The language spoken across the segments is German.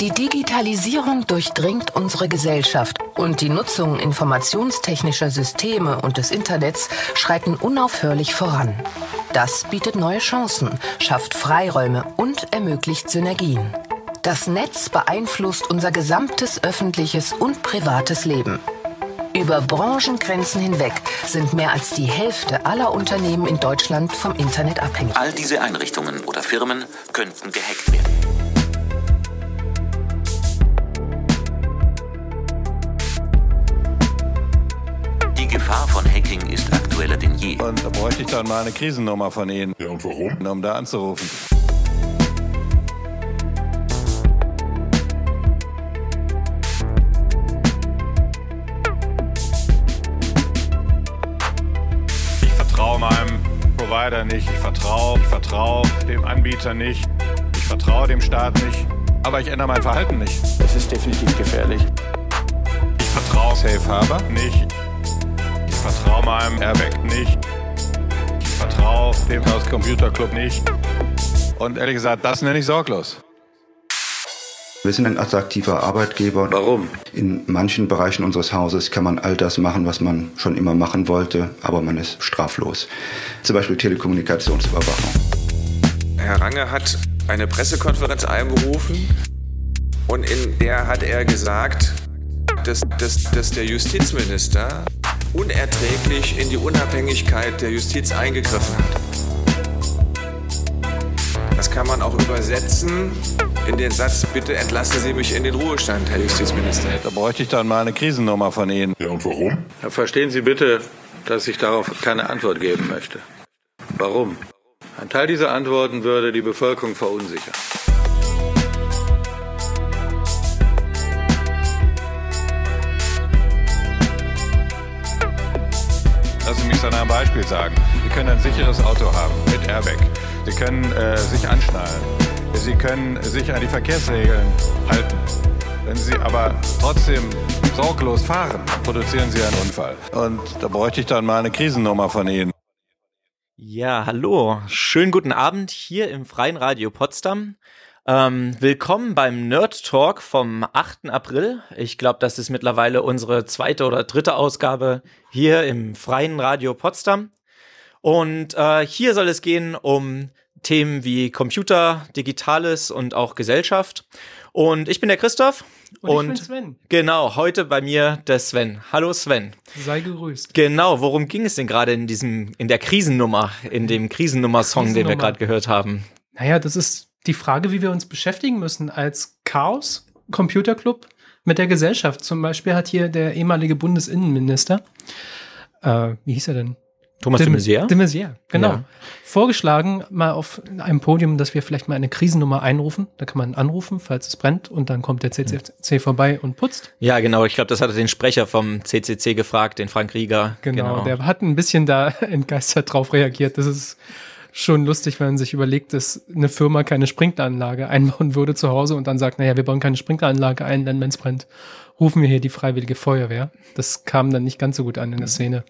Die Digitalisierung durchdringt unsere Gesellschaft und die Nutzung informationstechnischer Systeme und des Internets schreiten unaufhörlich voran. Das bietet neue Chancen, schafft Freiräume und ermöglicht Synergien. Das Netz beeinflusst unser gesamtes öffentliches und privates Leben. Über Branchengrenzen hinweg sind mehr als die Hälfte aller Unternehmen in Deutschland vom Internet abhängig. All diese Einrichtungen oder Firmen könnten gehackt werden. Gefahr von Hacking ist aktueller denn je. Und da bräuchte ich dann mal eine Krisennummer von Ihnen. Ja, und warum? Um da anzurufen. Ich vertraue meinem Provider nicht. Ich vertraue, ich vertraue dem Anbieter nicht. Ich vertraue dem Staat nicht. Aber ich ändere mein Verhalten nicht. Das ist definitiv gefährlich. Ich vertraue Safe Harbor nicht. Ich vertraue meinem Airbag nicht. Ich vertraue dem Chaos Computer Club nicht. Und ehrlich gesagt, das nenne ich sorglos. Wir sind ein attraktiver Arbeitgeber. Warum? In manchen Bereichen unseres Hauses kann man all das machen, was man schon immer machen wollte, aber man ist straflos. Zum Beispiel Telekommunikationsüberwachung. Herr Range hat eine Pressekonferenz einberufen und in der hat er gesagt, dass, dass, dass der Justizminister unerträglich in die Unabhängigkeit der Justiz eingegriffen hat. Das kann man auch übersetzen in den Satz, bitte entlassen Sie mich in den Ruhestand, Herr Justizminister. Da bräuchte ich dann mal eine Krisennummer von Ihnen. Ja, und warum? Ja, verstehen Sie bitte, dass ich darauf keine Antwort geben möchte. Warum? Ein Teil dieser Antworten würde die Bevölkerung verunsichern. Beispiel sagen. Sie können ein sicheres Auto haben mit Airbag. Sie können äh, sich anschnallen. Sie können sich an die Verkehrsregeln halten. Wenn Sie aber trotzdem sorglos fahren, produzieren Sie einen Unfall. Und da bräuchte ich dann mal eine Krisennummer von Ihnen. Ja, hallo. Schönen guten Abend hier im Freien Radio Potsdam. Ähm, willkommen beim Nerd Talk vom 8. April. Ich glaube, das ist mittlerweile unsere zweite oder dritte Ausgabe hier im Freien Radio Potsdam. Und äh, hier soll es gehen um Themen wie Computer, Digitales und auch Gesellschaft. Und ich bin der Christoph. Und, ich bin Sven. Genau, heute bei mir der Sven. Hallo Sven. Sei gegrüßt. Genau, worum ging es denn gerade in diesem, in der Krisennummer, in dem Krisennummer-Song, den wir gerade gehört haben? Naja, das ist die Frage, wie wir uns beschäftigen müssen als Chaos Computer Club mit der Gesellschaft. Zum Beispiel hat hier der ehemalige Bundesinnenminister, äh, wie hieß er denn? Thomas de, de Maizière? De Maizière, genau. Ja. Vorgeschlagen, mal auf einem Podium, dass wir vielleicht mal eine Krisennummer einrufen. Da kann man anrufen, falls es brennt, und dann kommt der CCC vorbei und putzt. Ja, genau. Ich glaube, das hatte den Sprecher vom CCC gefragt, den Frank Rieger. Genau, genau. der hat ein bisschen da entgeistert drauf reagiert. Das ist schon lustig, wenn man sich überlegt, dass eine Firma keine Sprinkleranlage einbauen würde zu Hause und dann sagt, naja, wir bauen keine Sprinkleranlage ein, denn wenn es brennt, rufen wir hier die Freiwillige Feuerwehr. Das kam dann nicht ganz so gut an in der Szene.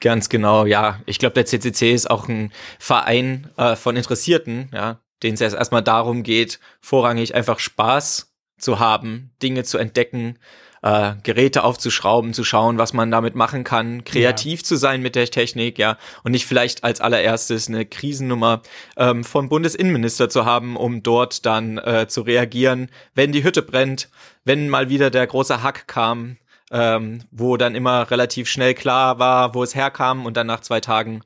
Ganz genau, ja. Ich glaube, der CCC ist auch ein Verein äh, von Interessierten, ja, denen es erst erstmal darum geht, vorrangig einfach Spaß zu haben, Dinge zu entdecken, äh, Geräte aufzuschrauben, zu schauen, was man damit machen kann, kreativ ja. zu sein mit der Technik, ja, und nicht vielleicht als allererstes eine Krisennummer ähm, vom Bundesinnenminister zu haben, um dort dann äh, zu reagieren, wenn die Hütte brennt, wenn mal wieder der große Hack kam, ähm, wo dann immer relativ schnell klar war, wo es herkam und dann nach zwei Tagen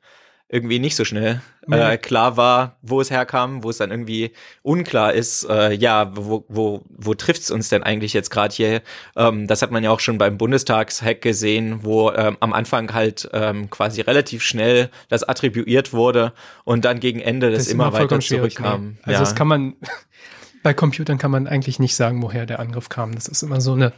irgendwie nicht so schnell äh, klar war, wo es herkam, wo es dann irgendwie unklar ist, äh, ja, wo, wo, wo trifft's uns denn eigentlich jetzt gerade hier? Ähm, das hat man ja auch schon beim Bundestagshack gesehen, wo ähm, am Anfang halt ähm, quasi relativ schnell das attribuiert wurde und dann gegen Ende das, das immer weiter zurückkam. Nee. Also ja. das kann man, bei Computern kann man eigentlich nicht sagen, woher der Angriff kam. Das ist immer so eine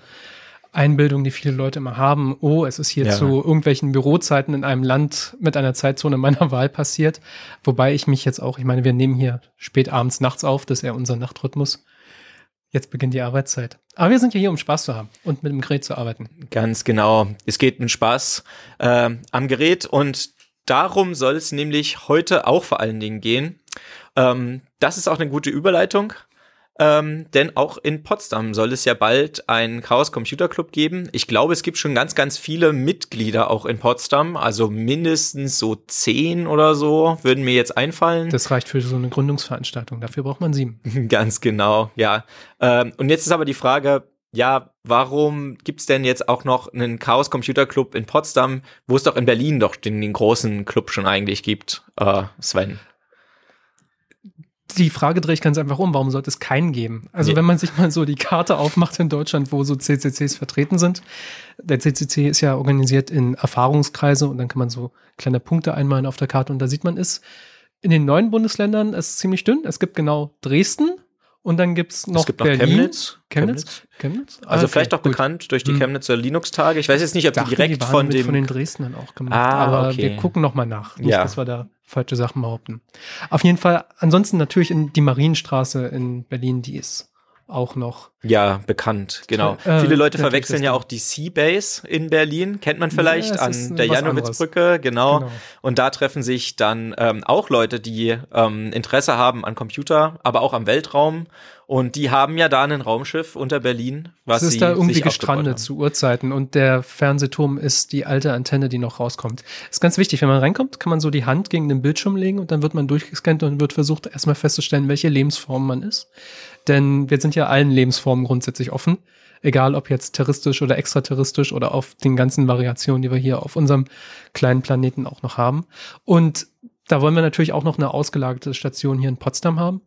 Einbildung, die viele Leute immer haben, oh, es ist hier ja. zu irgendwelchen Bürozeiten in einem Land mit einer Zeitzone meiner Wahl passiert. Wobei ich mich jetzt auch, ich meine, wir nehmen hier spät abends, nachts auf, das ist ja unser Nachtrhythmus. Jetzt beginnt die Arbeitszeit. Aber wir sind ja hier, um Spaß zu haben und mit dem Gerät zu arbeiten. Ganz genau. Es geht mit Spaß äh, am Gerät und darum soll es nämlich heute auch vor allen Dingen gehen. Ähm, das ist auch eine gute Überleitung Ähm, denn auch in Potsdam soll es ja bald einen Chaos Computer Club geben. Ich glaube, es gibt schon ganz, ganz viele Mitglieder auch in Potsdam. Also mindestens so zehn oder so würden mir jetzt einfallen. Das reicht für so eine Gründungsveranstaltung. Dafür braucht man sieben. ganz genau, ja. Ähm, und jetzt ist aber die Frage, ja, warum gibt's denn jetzt auch noch einen Chaos Computer Club in Potsdam, wo es doch in Berlin doch den, den großen Club schon eigentlich gibt, äh, Sven? Die Frage drehe ich ganz einfach um, warum sollte es keinen geben? Also nee. wenn man sich mal so die Karte aufmacht in Deutschland, wo so CCCs vertreten sind, der CCC ist ja organisiert in Erfahrungskreise und dann kann man so kleine Punkte einmalen auf der Karte und da sieht man ist in den neuen Bundesländern ist ziemlich dünn. Es gibt genau Dresden, und dann gibt's noch, es gibt Berlin. noch Chemnitz. Chemnitz. Chemnitz? Also ah, okay, vielleicht auch gut. bekannt durch die hm. Chemnitzer Linux-Tage. Ich weiß jetzt nicht, ob die direkt die von dem von den Dresdnern auch gemacht, ah, aber okay. wir gucken noch mal nach. Nicht, ja. dass wir da falsche Sachen behaupten. Auf jeden Fall, ansonsten natürlich in die Marienstraße in Berlin, die ist auch noch. Ja, bekannt, genau. Äh, Viele Leute verwechseln ja auch die Seabase in Berlin, kennt man vielleicht, ja, an der Janowitzbrücke, genau. genau. Und da treffen sich dann ähm, auch Leute, die ähm, Interesse haben an Computer, aber auch am Weltraum. Und die haben ja da ein Raumschiff unter Berlin, was es ist da irgendwie gestrandet zu Uhrzeiten und der Fernsehturm ist die alte Antenne, die noch rauskommt. Ist ganz wichtig, wenn man reinkommt, kann man so die Hand gegen den Bildschirm legen und dann wird man durchgescannt und wird versucht erstmal festzustellen, welche Lebensform man ist. Denn wir sind ja allen Lebensformen grundsätzlich offen. Egal ob jetzt terroristisch oder extraterrestrisch oder auf den ganzen Variationen, die wir hier auf unserem kleinen Planeten auch noch haben. Und da wollen wir natürlich auch noch eine ausgelagerte Station hier in Potsdam haben.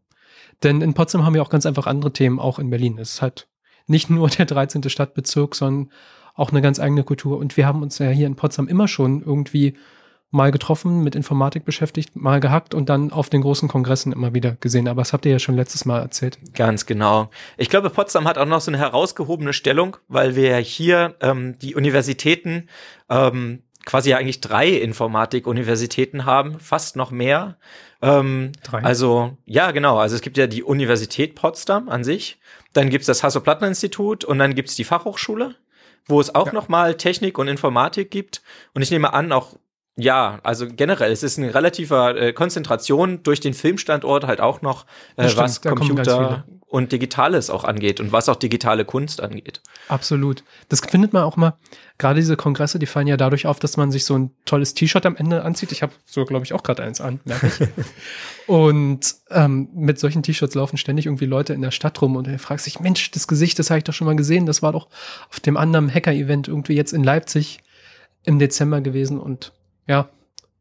Denn in Potsdam haben wir auch ganz einfach andere Themen, auch in Berlin. Es ist halt nicht nur der 13. Stadtbezirk, sondern auch eine ganz eigene Kultur. Und wir haben uns ja hier in Potsdam immer schon irgendwie mal getroffen, mit Informatik beschäftigt, mal gehackt und dann auf den großen Kongressen immer wieder gesehen. Aber das habt ihr ja schon letztes Mal erzählt. Ganz genau. Ich glaube, Potsdam hat auch noch so eine herausgehobene Stellung, weil wir hier ähm, die Universitäten ähm, quasi ja eigentlich drei Informatik-Universitäten haben, fast noch mehr. Ähm, drei? Also, ja, genau. Also es gibt ja die Universität Potsdam an sich, dann gibt's das Hasso-Plattner-Institut und dann gibt's die Fachhochschule wo es auch ja. noch mal Technik und Informatik gibt. Und ich nehme an, auch ja, also generell, es ist eine relative äh, Konzentration durch den Filmstandort halt auch noch, äh, stimmt, was Computer und Digitales auch angeht und was auch digitale Kunst angeht. Absolut. Das findet man auch mal, gerade diese Kongresse, die fallen ja dadurch auf, dass man sich so ein tolles T-Shirt am Ende anzieht. Ich habe so, glaube ich, auch gerade eins an, merke ich. und ähm, mit solchen T-Shirts laufen ständig irgendwie Leute in der Stadt rum und er fragt sich, Mensch, das Gesicht, das habe ich doch schon mal gesehen, das war doch auf dem anderen Hacker-Event irgendwie jetzt in Leipzig im Dezember gewesen und ja,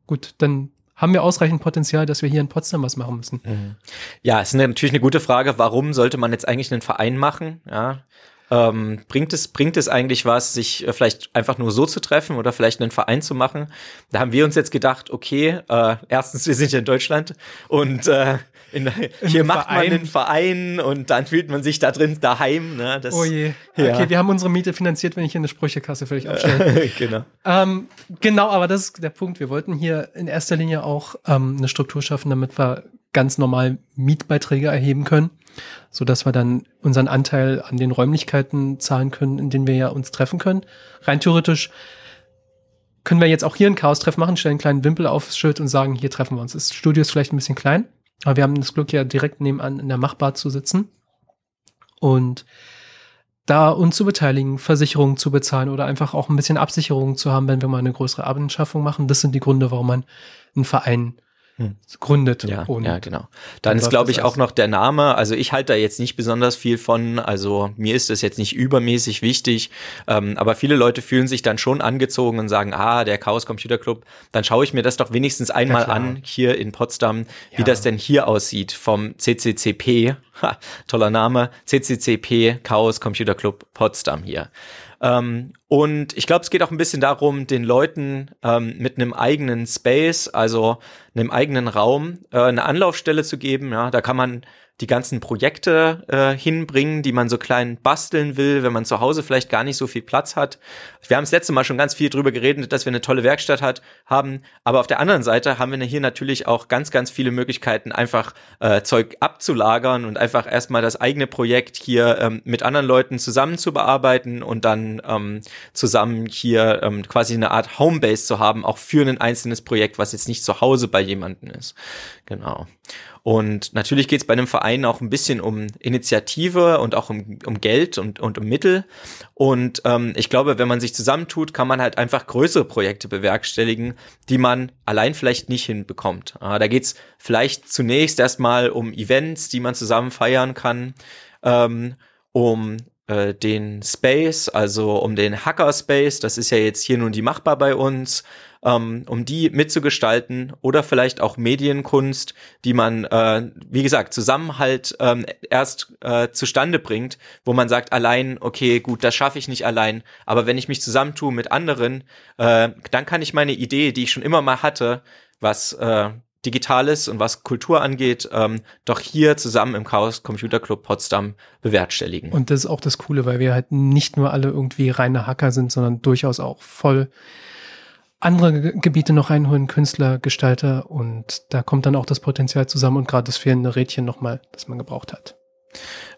gut, dann haben wir ausreichend Potenzial, dass wir hier in Potsdam was machen müssen. Mhm. Ja, es ist natürlich eine gute Frage, warum sollte man jetzt eigentlich einen Verein machen? Ja, ähm, bringt es bringt es eigentlich was, sich äh, vielleicht einfach nur so zu treffen oder vielleicht einen Verein zu machen? Da haben wir uns jetzt gedacht, okay, äh, erstens wir sind ja in Deutschland und äh, in, hier macht Verein. man einen Verein und dann fühlt man sich da drin daheim. Ne? Das, oh je. Ja. Okay, wir haben unsere Miete finanziert, wenn ich hier eine Sprüchekasse völlig aufstelle. genau. Ähm, genau, aber das ist der Punkt. Wir wollten hier in erster Linie auch ähm, eine Struktur schaffen, damit wir ganz normal Mietbeiträge erheben können, so dass wir dann unseren Anteil an den Räumlichkeiten zahlen können, in denen wir ja uns treffen können. Rein theoretisch können wir jetzt auch hier ein Chaos-Treff machen, stellen einen kleinen Wimpel aufs Schild und sagen, hier treffen wir uns. Das Studio ist vielleicht ein bisschen klein, aber wir haben das Glück, ja direkt nebenan in der Machbar zu sitzen und da uns zu beteiligen, Versicherungen zu bezahlen oder einfach auch ein bisschen Absicherung zu haben, wenn wir mal eine größere Abendschaffung machen. Das sind die Gründe, warum man einen Verein hm. gründet. Ja, ja, genau. Dann ist, glaube ich, auch noch der Name. Also ich halte da jetzt nicht besonders viel von. Also mir ist das jetzt nicht übermäßig wichtig. Ähm, aber viele Leute fühlen sich dann schon angezogen und sagen, ah, der Chaos Computer Club. Dann schaue ich mir das doch wenigstens einmal ja, an hier in Potsdam, ja. wie das denn hier aussieht vom CCCP. Ha, toller Name. CCCP Chaos Computer Club Potsdam hier. Ähm, und ich glaube, es geht auch ein bisschen darum, den Leuten ähm, mit einem eigenen Space, also einem eigenen Raum, äh, eine Anlaufstelle zu geben. Ja, da kann man die ganzen Projekte äh, hinbringen, die man so klein basteln will, wenn man zu Hause vielleicht gar nicht so viel Platz hat. Wir haben das letzte Mal schon ganz viel drüber geredet, dass wir eine tolle Werkstatt hat, haben, aber auf der anderen Seite haben wir hier natürlich auch ganz, ganz viele Möglichkeiten, einfach äh, Zeug abzulagern und einfach erstmal das eigene Projekt hier ähm, mit anderen Leuten zusammen zu bearbeiten und dann ähm, zusammen hier ähm, quasi eine Art Homebase zu haben, auch für ein einzelnes Projekt, was jetzt nicht zu Hause bei jemandem ist. Genau. Und natürlich geht es bei einem Verein auch ein bisschen um Initiative und auch um, um Geld und, und um Mittel. Und ähm, ich glaube, wenn man sich zusammentut, kann man halt einfach größere Projekte bewerkstelligen, die man allein vielleicht nicht hinbekommt. Äh, da geht's vielleicht zunächst erstmal um Events, die man zusammen feiern kann, ähm, um äh, den Space, also um den Hackerspace, das ist ja jetzt hier nun die machbar bei uns, ähm, um die mitzugestalten oder vielleicht auch Medienkunst, die man, äh, wie gesagt, Zusammenhalt ähm, erst äh, zustande bringt, wo man sagt, allein, okay, gut, das schaffe ich nicht allein, aber wenn ich mich zusammentue mit anderen, äh, dann kann ich meine Idee, die ich schon immer mal hatte, was äh, Digitales und was Kultur angeht, ähm, doch hier zusammen im Chaos Computer Club Potsdam bewerkstelligen. Und das ist auch das Coole, weil wir halt nicht nur alle irgendwie reine Hacker sind, sondern durchaus auch voll andere Gebiete noch reinholen, Künstler, Gestalter und da kommt dann auch das Potenzial zusammen und gerade das fehlende Rädchen nochmal, das man gebraucht hat.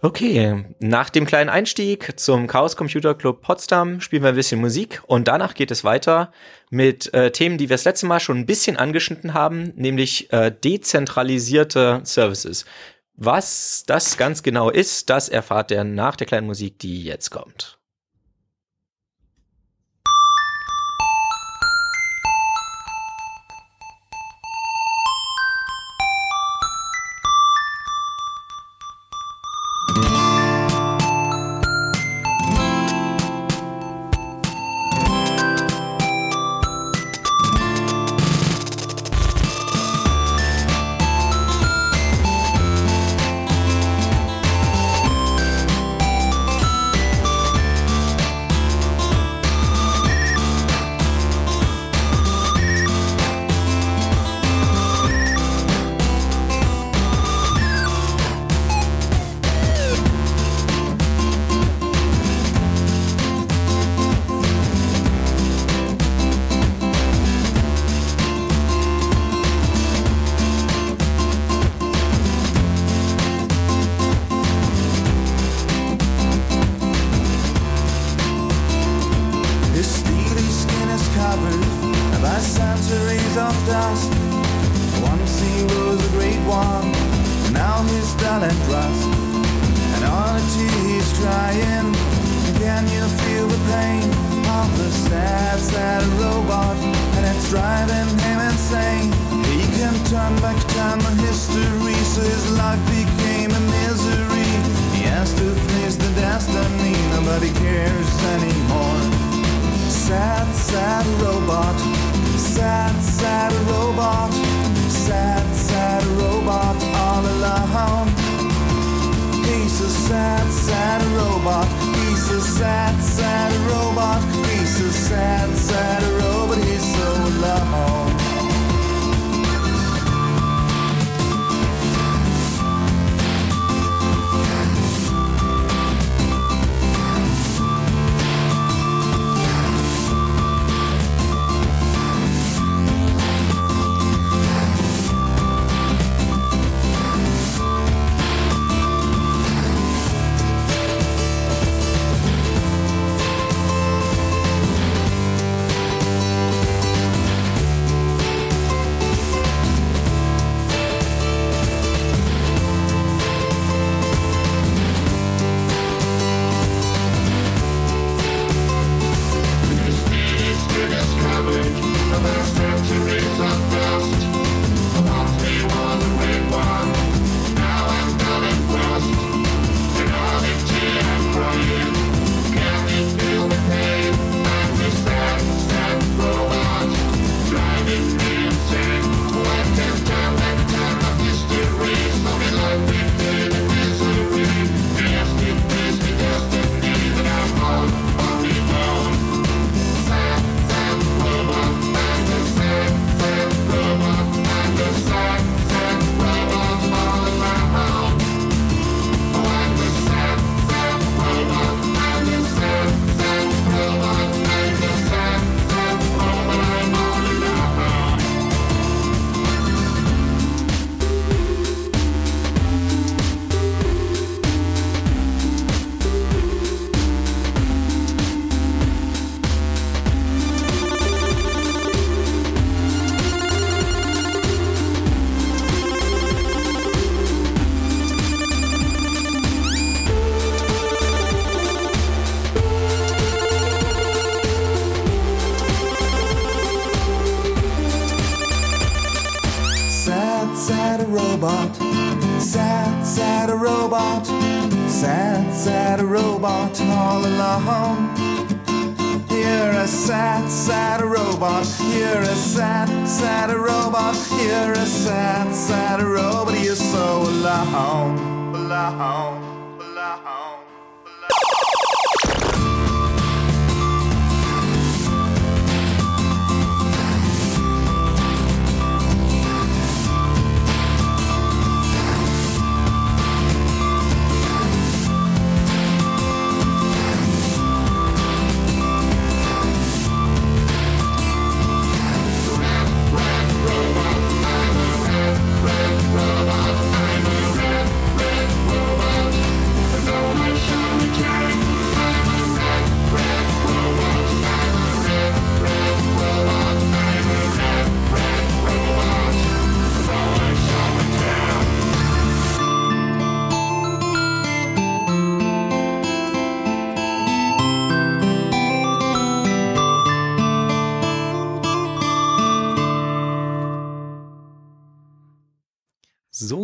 Okay, nach dem kleinen Einstieg zum Chaos Computer Club Potsdam spielen wir ein bisschen Musik und danach geht es weiter mit äh, Themen, die wir das letzte Mal schon ein bisschen angeschnitten haben, nämlich äh, dezentralisierte Services. Was das ganz genau ist, das erfahrt ihr nach der kleinen Musik, die jetzt kommt. robot all alone. He's a sad, sad robot. He's a sad, sad robot. He's a sad, sad robot.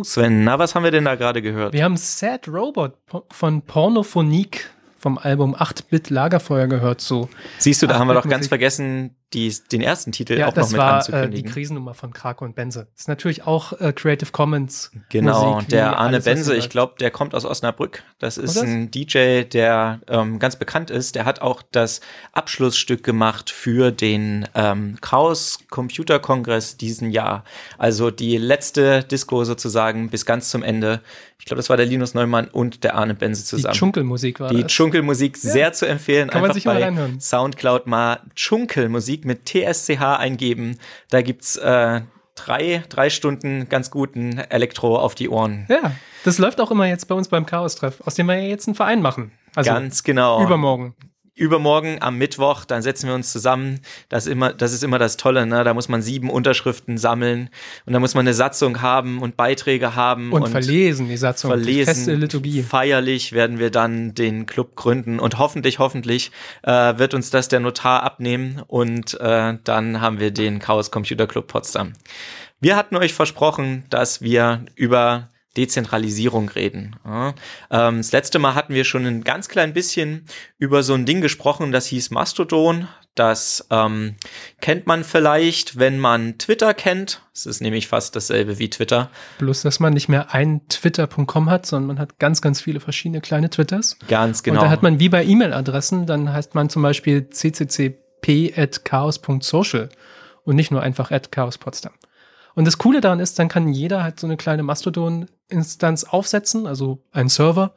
Sven, na, was haben wir denn da gerade gehört? Wir haben Sad Robot von Pornophonique vom Album 8-Bit Lagerfeuer gehört. So Siehst du, da haben wir doch ganz vergessen, die, den ersten Titel ja, auch noch mit war, anzukündigen. Äh, die Krisennummer von Krake und Benze. Das ist natürlich auch äh, Creative Commons. Genau, Musik, der Arne Benze, ich glaube, der kommt aus Osnabrück. Das ist Oder? ein DJ, der ähm, ganz bekannt ist. Der hat auch das Abschlussstück gemacht für den ähm, Chaos Computer Kongress diesen Jahr. Also die letzte Disco sozusagen bis ganz zum Ende. Ich glaube, das war der Linus Neumann und der Arne Benze Die zusammen. Dschunkelmusik war Die das. Dschunkelmusik sehr zu empfehlen. Kann man Einfach sich mal reinhören. Soundcloud mal Dschunkelmusik mit TSCH eingeben. Da gibt's äh, drei, drei Stunden ganz guten Elektro auf die Ohren. Ja, das läuft auch immer jetzt bei uns beim Chaos-Treff, aus dem wir ja jetzt einen Verein machen. Also ganz genau. übermorgen. Übermorgen am Mittwoch, dann setzen wir uns zusammen. Das, ist immer, das ist immer das Tolle, ne? Da muss man sieben Unterschriften sammeln und da muss man eine Satzung haben und Beiträge haben Und, verlesen die Satzung. Die verlesen. feste Liturgie. Feierlich werden wir dann den Club gründen und hoffentlich, hoffentlich äh, wird uns das der Notar abnehmen und äh, dann haben wir den Chaos Computer Club Potsdam. Wir hatten euch versprochen, dass wir über Dezentralisierung reden. Ja. Ähm, das letzte Mal hatten wir schon ein ganz klein bisschen über so ein Ding gesprochen, das hieß Mastodon. Das ähm, kennt man vielleicht, wenn man Twitter kennt. Es ist nämlich fast dasselbe wie Twitter. Bloß, dass man nicht mehr ein Twitter.com hat, sondern man hat ganz, ganz viele verschiedene kleine Twitters. Ganz genau. Und da hat man wie bei E-Mail-Adressen, dann heißt man zum Beispiel cccp.chaos.social und nicht nur einfach at chaospotsdam. Und das Coole daran ist, dann kann jeder halt so eine kleine Mastodon-Instanz aufsetzen, also einen Server,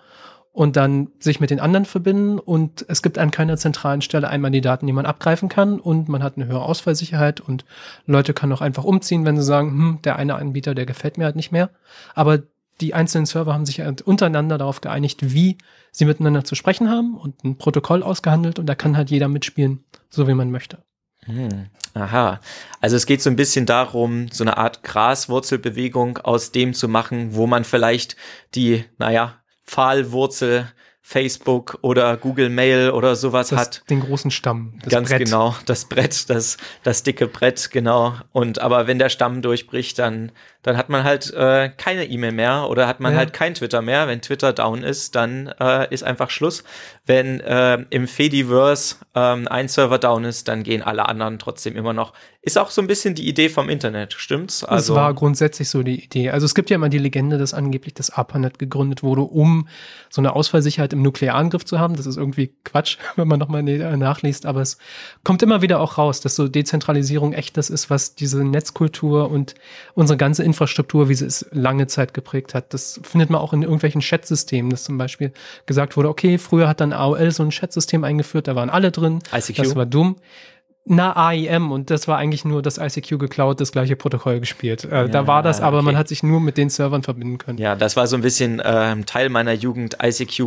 und dann sich mit den anderen verbinden. Und es gibt an keiner zentralen Stelle einmal die Daten, die man abgreifen kann. Und man hat eine höhere Ausfallsicherheit und Leute können auch einfach umziehen, wenn sie sagen, hm, der eine Anbieter, der gefällt mir halt nicht mehr. Aber die einzelnen Server haben sich halt untereinander darauf geeinigt, wie sie miteinander zu sprechen haben und ein Protokoll ausgehandelt und da kann halt jeder mitspielen, so wie man möchte. Hm, aha. Also es geht so ein bisschen darum, so eine Art Graswurzelbewegung aus dem zu machen, wo man vielleicht die, naja, Pfahlwurzel Facebook oder Google Mail oder sowas Das, hat. Den großen Stamm. Das Ganz Brett. genau, das Brett, das, das dicke Brett, genau. Und aber wenn der Stamm durchbricht, dann, dann hat man halt äh, keine E-Mail mehr oder hat man Ja. halt kein Twitter mehr. Wenn Twitter down ist, dann äh, ist einfach Schluss. Wenn äh, im Fediverse ähm, ein Server down ist, dann gehen alle anderen trotzdem immer noch. Ist auch so ein bisschen die Idee vom Internet, stimmt's? Das war grundsätzlich so die Idee. Also es gibt ja immer die Legende, dass angeblich das ARPANET gegründet wurde, um so eine Ausfallsicherheit im Nuklearangriff zu haben. Das ist irgendwie Quatsch, wenn man nochmal nachliest, aber es kommt immer wieder auch raus, dass so Dezentralisierung echt das ist, was diese Netzkultur und unsere ganze Infrastruktur, wie sie es lange Zeit geprägt hat. Das findet man auch in irgendwelchen Chatsystemen, dass zum Beispiel gesagt wurde, okay, früher hat dann AOL so ein Chatsystem eingeführt, da waren alle drin. ICQ? Das war dumm. Na, AIM und das war eigentlich nur das ICQ geklaut, das gleiche Protokoll gespielt. Äh, da Ja, war das, aber okay. man hat sich nur mit den Servern verbinden können. Ja, das war so ein bisschen ähm, Teil meiner Jugend, ICQ.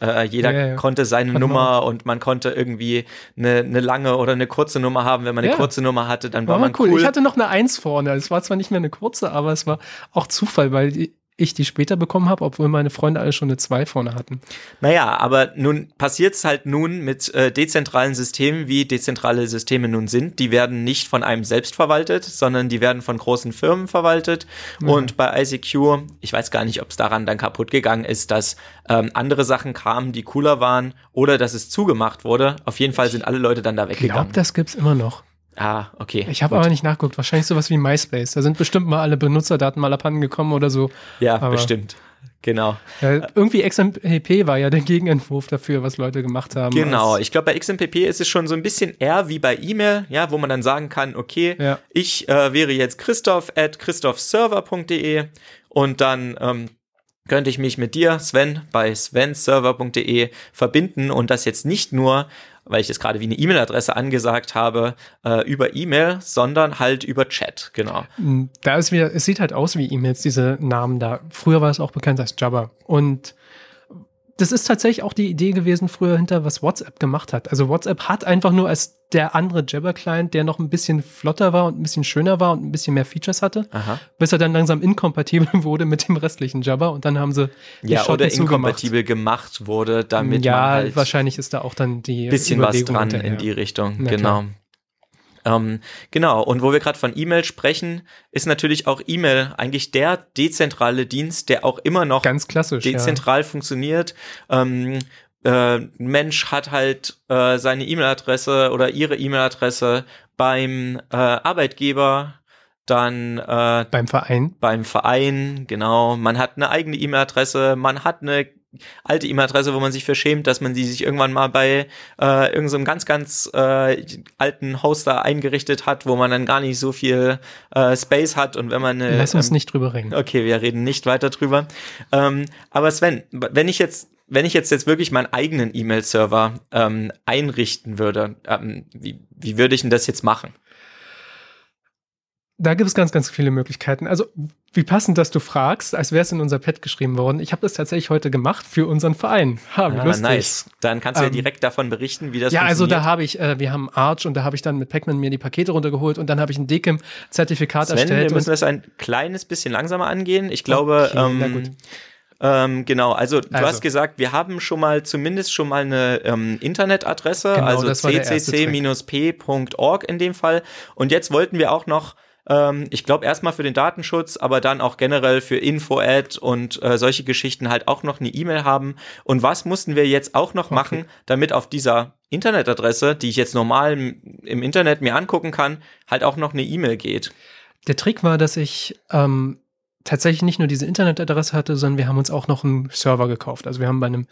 Äh, jeder Ja, ja. konnte seine Hat man Nummer und man konnte irgendwie eine, eine lange oder eine kurze Nummer haben. Wenn man eine kurze Nummer hatte, dann war, War man cool. cool. Ich hatte noch eine Eins vorne. Es war zwar nicht mehr eine kurze, aber es war auch Zufall, weil die, ich die später bekommen habe, obwohl meine Freunde alle schon eine 2 vorne hatten. Naja, aber nun passiert es halt nun mit äh, dezentralen Systemen, wie dezentrale Systeme nun sind. Die werden nicht von einem selbst verwaltet, sondern die werden von großen Firmen verwaltet. Mhm. Und bei ICQ, ich weiß gar nicht, ob es daran dann kaputt gegangen ist, dass ähm, andere Sachen kamen, die cooler waren oder dass es zugemacht wurde. Auf jeden Fall sind alle Leute dann da weggegangen. Ich glaube, das gibt's immer noch. Ah, okay. Ich habe aber nicht nachgeguckt. Wahrscheinlich sowas wie MySpace. Da sind bestimmt mal alle Benutzerdaten mal abhanden gekommen oder so. Ja, aber bestimmt. Genau. Ja, irgendwie XMPP war ja der Gegenentwurf dafür, was Leute gemacht haben. Genau. Ich glaube, bei XMPP ist es schon so ein bisschen eher wie bei E-Mail, ja, wo man dann sagen kann, okay, ja. ich äh, wäre jetzt Christoph at christophserver.de und dann ähm, könnte ich mich mit dir, Sven, bei svenserver.de verbinden und das jetzt nicht nur weil ich es gerade wie eine E-Mail-Adresse angesagt habe, äh, über E-Mail, sondern halt über Chat, genau. Mm, da ist wieder, es sieht halt aus wie E-Mails, diese Namen da. Früher war es auch bekannt als Jabber. Und das ist tatsächlich auch die Idee gewesen früher hinter, was WhatsApp gemacht hat. Also WhatsApp hat einfach nur als der andere Jabber-Client, der noch ein bisschen flotter war und ein bisschen schöner war und ein bisschen mehr Features hatte, Aha. bis er dann langsam inkompatibel wurde mit dem restlichen Jabber und dann haben sie die ja Schotten oder inkompatibel gemacht wurde, damit ja, halt wahrscheinlich ist da auch dann die bisschen was dran in die Richtung, Na, genau. Ähm, genau, und wo wir gerade von E-Mail sprechen, ist natürlich auch E-Mail eigentlich der dezentrale Dienst, der auch immer noch ganz klassisch dezentral ja. funktioniert. Ähm, äh, Mensch hat halt äh, seine E-Mail-Adresse oder ihre E-Mail-Adresse beim äh, Arbeitgeber, dann äh, beim Verein. Beim Verein, genau. Man hat eine eigene E-Mail-Adresse, man hat eine alte E-Mail-Adresse, wo man sich verschämt, dass man sie sich irgendwann mal bei äh, irgendeinem so ganz, ganz äh, alten Hoster eingerichtet hat, wo man dann gar nicht so viel äh, Space hat und wenn man eine, Lass uns ähm, nicht drüber reden. Okay, wir reden nicht weiter drüber. Ähm, aber Sven, wenn ich jetzt wenn ich jetzt, jetzt wirklich meinen eigenen E-Mail-Server ähm, einrichten würde, ähm, wie, wie würde ich denn das jetzt machen? Da gibt es ganz, ganz viele Möglichkeiten. Also, wie passend, dass du fragst, als wäre es in unser Pad geschrieben worden. Ich habe das tatsächlich heute gemacht für unseren Verein. Ha, wie ah, lustig. nice. Dann kannst du ähm, ja direkt davon berichten, wie das Ja, also da habe ich, äh, wir haben Arch und da habe ich dann mit Pacman mir die Pakete runtergeholt und dann habe ich ein DKIM-Zertifikat erstellt. Wir müssen das ein kleines bisschen langsamer angehen. Ich glaube, okay, ähm, na gut. Ähm, genau, also du also. hast gesagt, wir haben schon mal zumindest schon mal eine ähm, Internetadresse, genau, also ccc-p.org in dem Fall. Und jetzt wollten wir auch noch ähm, ich glaube erstmal für den Datenschutz, aber dann auch generell für Info-Ad und äh, solche Geschichten halt auch noch eine E-Mail haben. Und was mussten wir jetzt auch noch okay. machen, damit auf dieser Internetadresse, die ich jetzt normal im Internet mir angucken kann, halt auch noch eine E-Mail geht? Der Trick war, dass ich ähm, tatsächlich nicht nur diese Internetadresse hatte, sondern wir haben uns auch noch einen Server gekauft. Also wir haben bei einem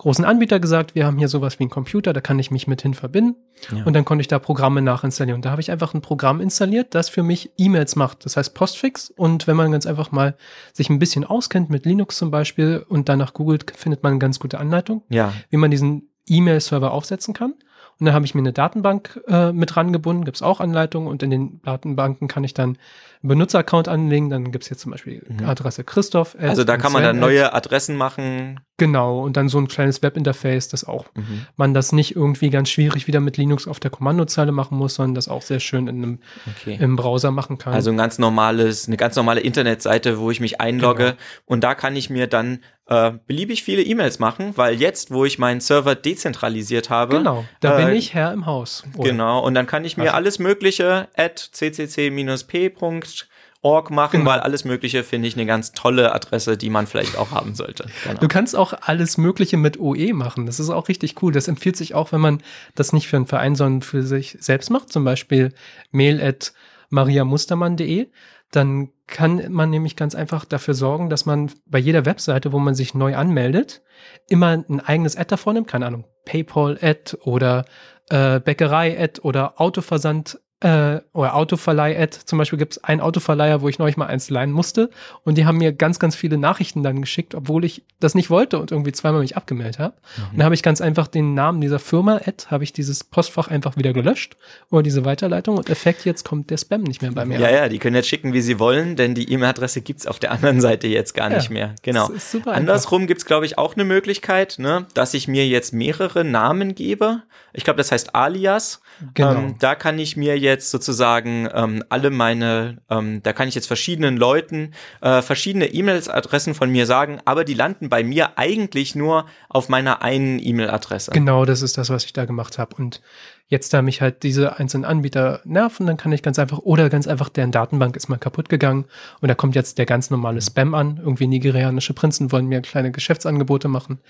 großen Anbieter gesagt, wir haben hier sowas wie einen Computer, da kann ich mich mit hin verbinden. Ja. Und dann konnte ich da Programme nachinstallieren. Und da habe ich einfach ein Programm installiert, das für mich E-Mails macht. Das heißt Postfix. Und wenn man ganz einfach mal sich ein bisschen auskennt mit Linux zum Beispiel und danach googelt, findet man eine ganz gute Anleitung, ja. wie man diesen E-Mail-Server aufsetzen kann. Und dann habe ich mir eine Datenbank äh, mit rangebunden, gibt es auch Anleitungen und in den Datenbanken kann ich dann einen Benutzeraccount anlegen. Dann gibt es jetzt zum Beispiel mhm. Adresse Christoph. Also da kann man dann neue Adressen machen. Genau, und dann so ein kleines Webinterface, das auch mhm. man das nicht irgendwie ganz schwierig wieder mit Linux auf der Kommandozeile machen muss, sondern das auch sehr schön in einem, okay. im Browser machen kann. Also ein ganz normales, eine ganz normale Internetseite, wo ich mich einlogge genau. und da kann ich mir dann äh, beliebig viele E-Mails machen, weil jetzt, wo ich meinen Server dezentralisiert habe, genau, da äh, bin ich Herr im Haus. Oder? Genau, und dann kann ich mir also. alles Mögliche at ccc-p org machen, genau. weil alles Mögliche finde ich eine ganz tolle Adresse, die man vielleicht auch haben sollte. Genau. Du kannst auch alles Mögliche mit OE machen. Das ist auch richtig cool. Das empfiehlt sich auch, wenn man das nicht für einen Verein, sondern für sich selbst macht. Zum Beispiel mail at mariamustermann.de. Dann kann man nämlich ganz einfach dafür sorgen, dass man bei jeder Webseite, wo man sich neu anmeldet, immer ein eigenes Ad davor nimmt. Keine Ahnung, PayPal-Ad oder äh, Bäckerei-Ad oder Autoversand äh, oder Autoverleih-Ad. Zum Beispiel gibt es einen Autoverleiher, wo ich neulich mal eins leihen musste und die haben mir ganz, ganz viele Nachrichten dann geschickt, obwohl ich das nicht wollte und irgendwie zweimal mich abgemeldet habe. Mhm. Und da habe ich ganz einfach den Namen dieser Firma, Ad, habe ich dieses Postfach einfach wieder gelöscht oder diese Weiterleitung und Effekt, jetzt kommt der Spam nicht mehr bei mir. Ja, an. ja, die können jetzt schicken, wie sie wollen, denn die E-Mail-Adresse gibt es auf der anderen Seite jetzt gar ja, nicht mehr. Genau. Andersrum gibt es, glaube ich, auch eine Möglichkeit, ne, dass ich mir jetzt mehrere Namen gebe. Ich glaube, das heißt Alias. Genau. Ähm, da kann ich mir jetzt jetzt sozusagen ähm, alle meine, ähm, da kann ich jetzt verschiedenen Leuten äh, verschiedene E-Mails-Adressen von mir sagen, aber die landen bei mir eigentlich nur auf meiner einen E-Mail-Adresse. Genau, das ist das, was ich da gemacht habe. Und jetzt, da mich halt diese einzelnen Anbieter nerven, dann kann ich ganz einfach, oder ganz einfach, deren Datenbank ist mal kaputt gegangen und da kommt jetzt der ganz normale Spam an. Irgendwie nigerianische Prinzen wollen mir kleine Geschäftsangebote machen.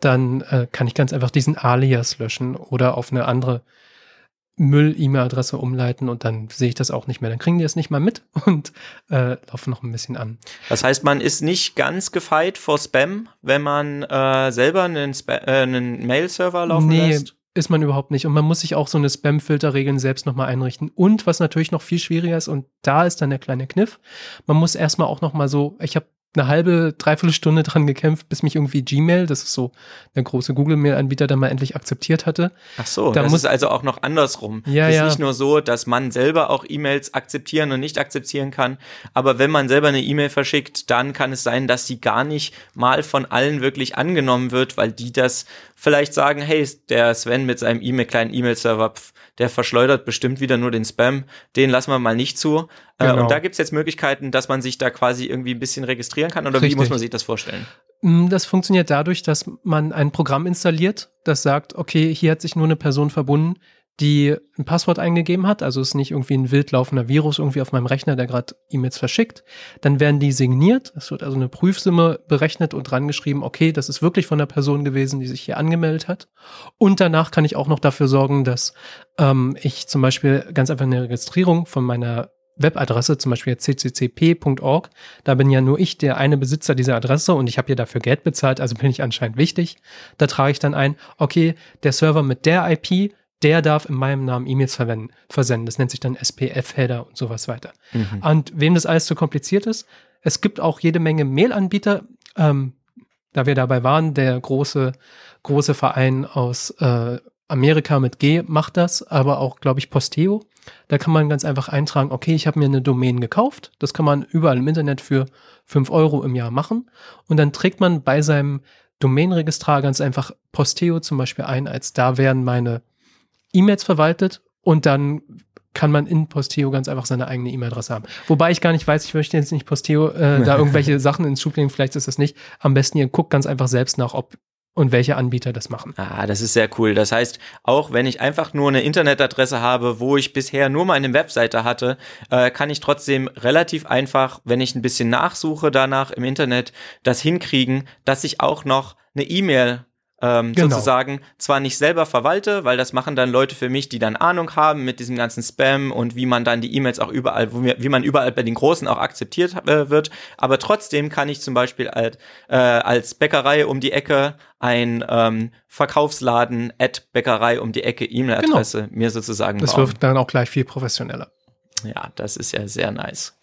Dann äh, kann ich ganz einfach diesen Alias löschen oder auf eine andere Müll-E-Mail-Adresse umleiten und dann sehe ich das auch nicht mehr. Dann kriegen die es nicht mal mit und äh, laufen noch ein bisschen an. Das heißt, man ist nicht ganz gefeit vor Spam, wenn man äh, selber einen, äh, einen Mail-Server laufen nee, lässt? ist man überhaupt nicht. Und man muss sich auch so eine Spam-Filter-Regeln selbst nochmal einrichten. Und was natürlich noch viel schwieriger ist, und da ist dann der kleine Kniff, man muss erstmal auch nochmal so, ich habe eine halbe, dreiviertel Stunde dran gekämpft, bis mich irgendwie Gmail, das ist so der große Google-Mail-Anbieter, dann mal endlich akzeptiert hatte. Ach so, Da das muss- ist also auch noch andersrum. Ja, es ist ja. nicht nur so, dass man selber auch E-Mails akzeptieren und nicht akzeptieren kann, aber wenn man selber eine E-Mail verschickt, dann kann es sein, dass sie gar nicht mal von allen wirklich angenommen wird, weil die das vielleicht sagen, hey, der Sven mit seinem E-Mail, kleinen E-Mail-Server, der verschleudert bestimmt wieder nur den Spam, den lassen wir mal nicht zu. Äh, Genau. und da gibt's jetzt Möglichkeiten, dass man sich da quasi irgendwie ein bisschen registrieren kann, oder wie Richtig. muss man sich das vorstellen? Mm, Das funktioniert dadurch, dass man ein Programm installiert, das sagt, okay, hier hat sich nur eine Person verbunden, die ein Passwort eingegeben hat, also es ist nicht irgendwie ein wild laufender Virus irgendwie auf meinem Rechner, der gerade E-Mails verschickt. Dann werden die signiert, es wird also eine Prüfsumme berechnet und dran geschrieben, okay, das ist wirklich von der Person gewesen, die sich hier angemeldet hat. Und danach kann ich auch noch dafür sorgen, dass ähm, ich zum Beispiel ganz einfach eine Registrierung von meiner Webadresse, zum Beispiel cccp.org, da bin ja nur ich der eine Besitzer dieser Adresse und ich habe hier dafür Geld bezahlt, also bin ich anscheinend wichtig. Da trage ich dann ein, okay, der Server mit der IP, der darf in meinem Namen E-Mails versenden. Das nennt sich dann SPF-Header und sowas weiter. Und wem das alles zu kompliziert ist, es gibt auch jede Menge Mail-Anbieter, ähm, da wir dabei waren, der große, große Verein aus äh, Amerika mit G macht das, aber auch, glaube ich, Posteo. Da kann man ganz einfach eintragen, okay, ich habe mir eine Domain gekauft. Das kann man überall im Internet für 5 Euro im Jahr machen. Und dann trägt man bei seinem Domainregistrar ganz einfach Posteo zum Beispiel ein, als da werden meine E-Mails verwaltet und dann kann man in Posteo ganz einfach seine eigene E-Mail-Adresse haben. Wobei ich gar nicht weiß, ich möchte jetzt nicht Posteo äh, da irgendwelche Sachen ins Schub legen, vielleicht ist das nicht. Am besten ihr guckt ganz einfach selbst nach, ob und welche Anbieter das machen. Ah, das ist sehr cool. Das heißt, auch wenn ich einfach nur eine Internetadresse habe, wo ich bisher nur meine Webseite hatte, äh, kann ich trotzdem relativ einfach, wenn ich ein bisschen nachsuche danach im Internet, das hinkriegen, dass ich auch noch eine E-Mail ähm, Genau. sozusagen zwar nicht selber verwalte, weil das machen dann Leute für mich, die dann Ahnung haben mit diesem ganzen Spam und wie man dann die E-Mails auch überall, wie man überall bei den Großen auch akzeptiert äh, wird, aber trotzdem kann ich zum Beispiel als, äh, als Bäckerei um die Ecke ein ähm, Verkaufsladen at Bäckerei um die Ecke E-Mail-Adresse mir sozusagen Das bauen. wirft dann auch gleich viel professioneller. Ja, das ist ja sehr nice.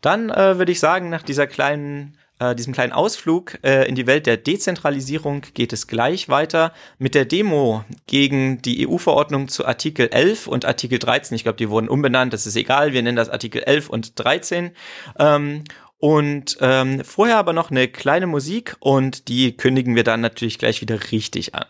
Dann äh, würde ich sagen, nach dieser kleinen, äh, diesem kleinen Ausflug äh, in die Welt der Dezentralisierung geht es gleich weiter mit der Demo gegen die EU-Verordnung zu Artikel 11 und Artikel 13. Ich glaube, die wurden umbenannt, das ist egal, wir nennen das Artikel 11 und 13. Ähm, und ähm, vorher aber noch eine kleine Musik und die kündigen wir dann natürlich gleich wieder richtig an.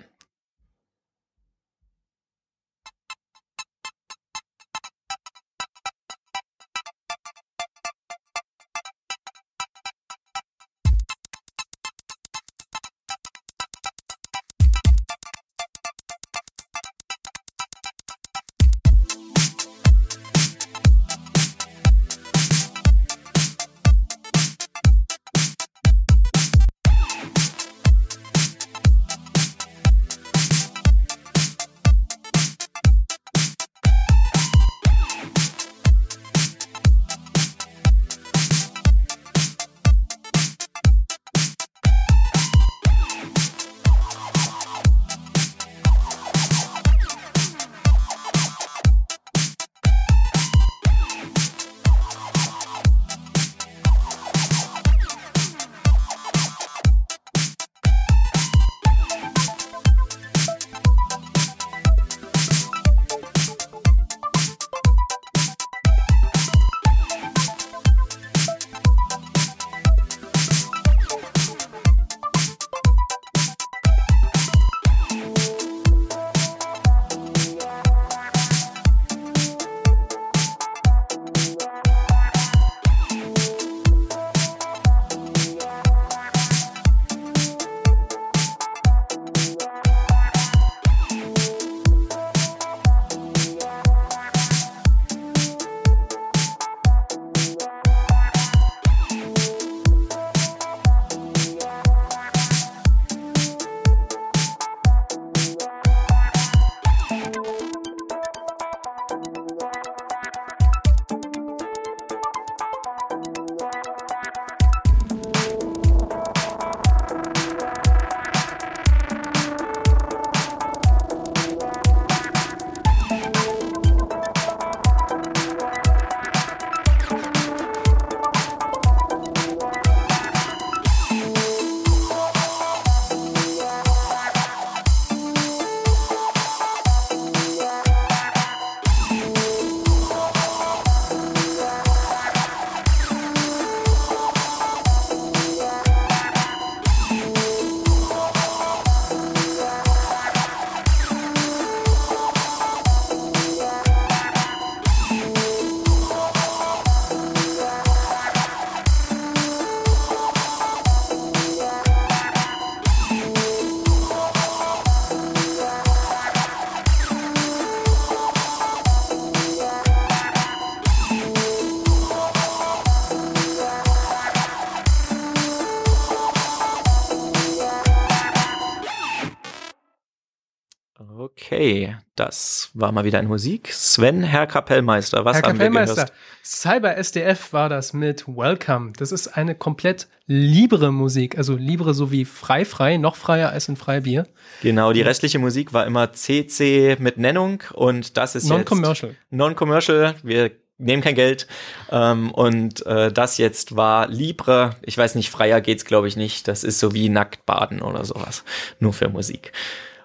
Okay, das war mal wieder eine Musik. Sven, Herr Kapellmeister, was Herr haben Kapellmeister, wir gehört? Cyber SDF war das mit Welcome. Das ist eine komplett libre Musik, also libre so wie frei frei, noch freier als in Freibier. Genau, die restliche Musik war immer CC mit Nennung und das ist Non-commercial. jetzt Non-commercial. Wir nehmen kein Geld ähm, und äh, das jetzt war Libre. Ich weiß nicht, freier geht's glaube ich nicht. Das ist so wie nackt baden oder sowas, nur für Musik.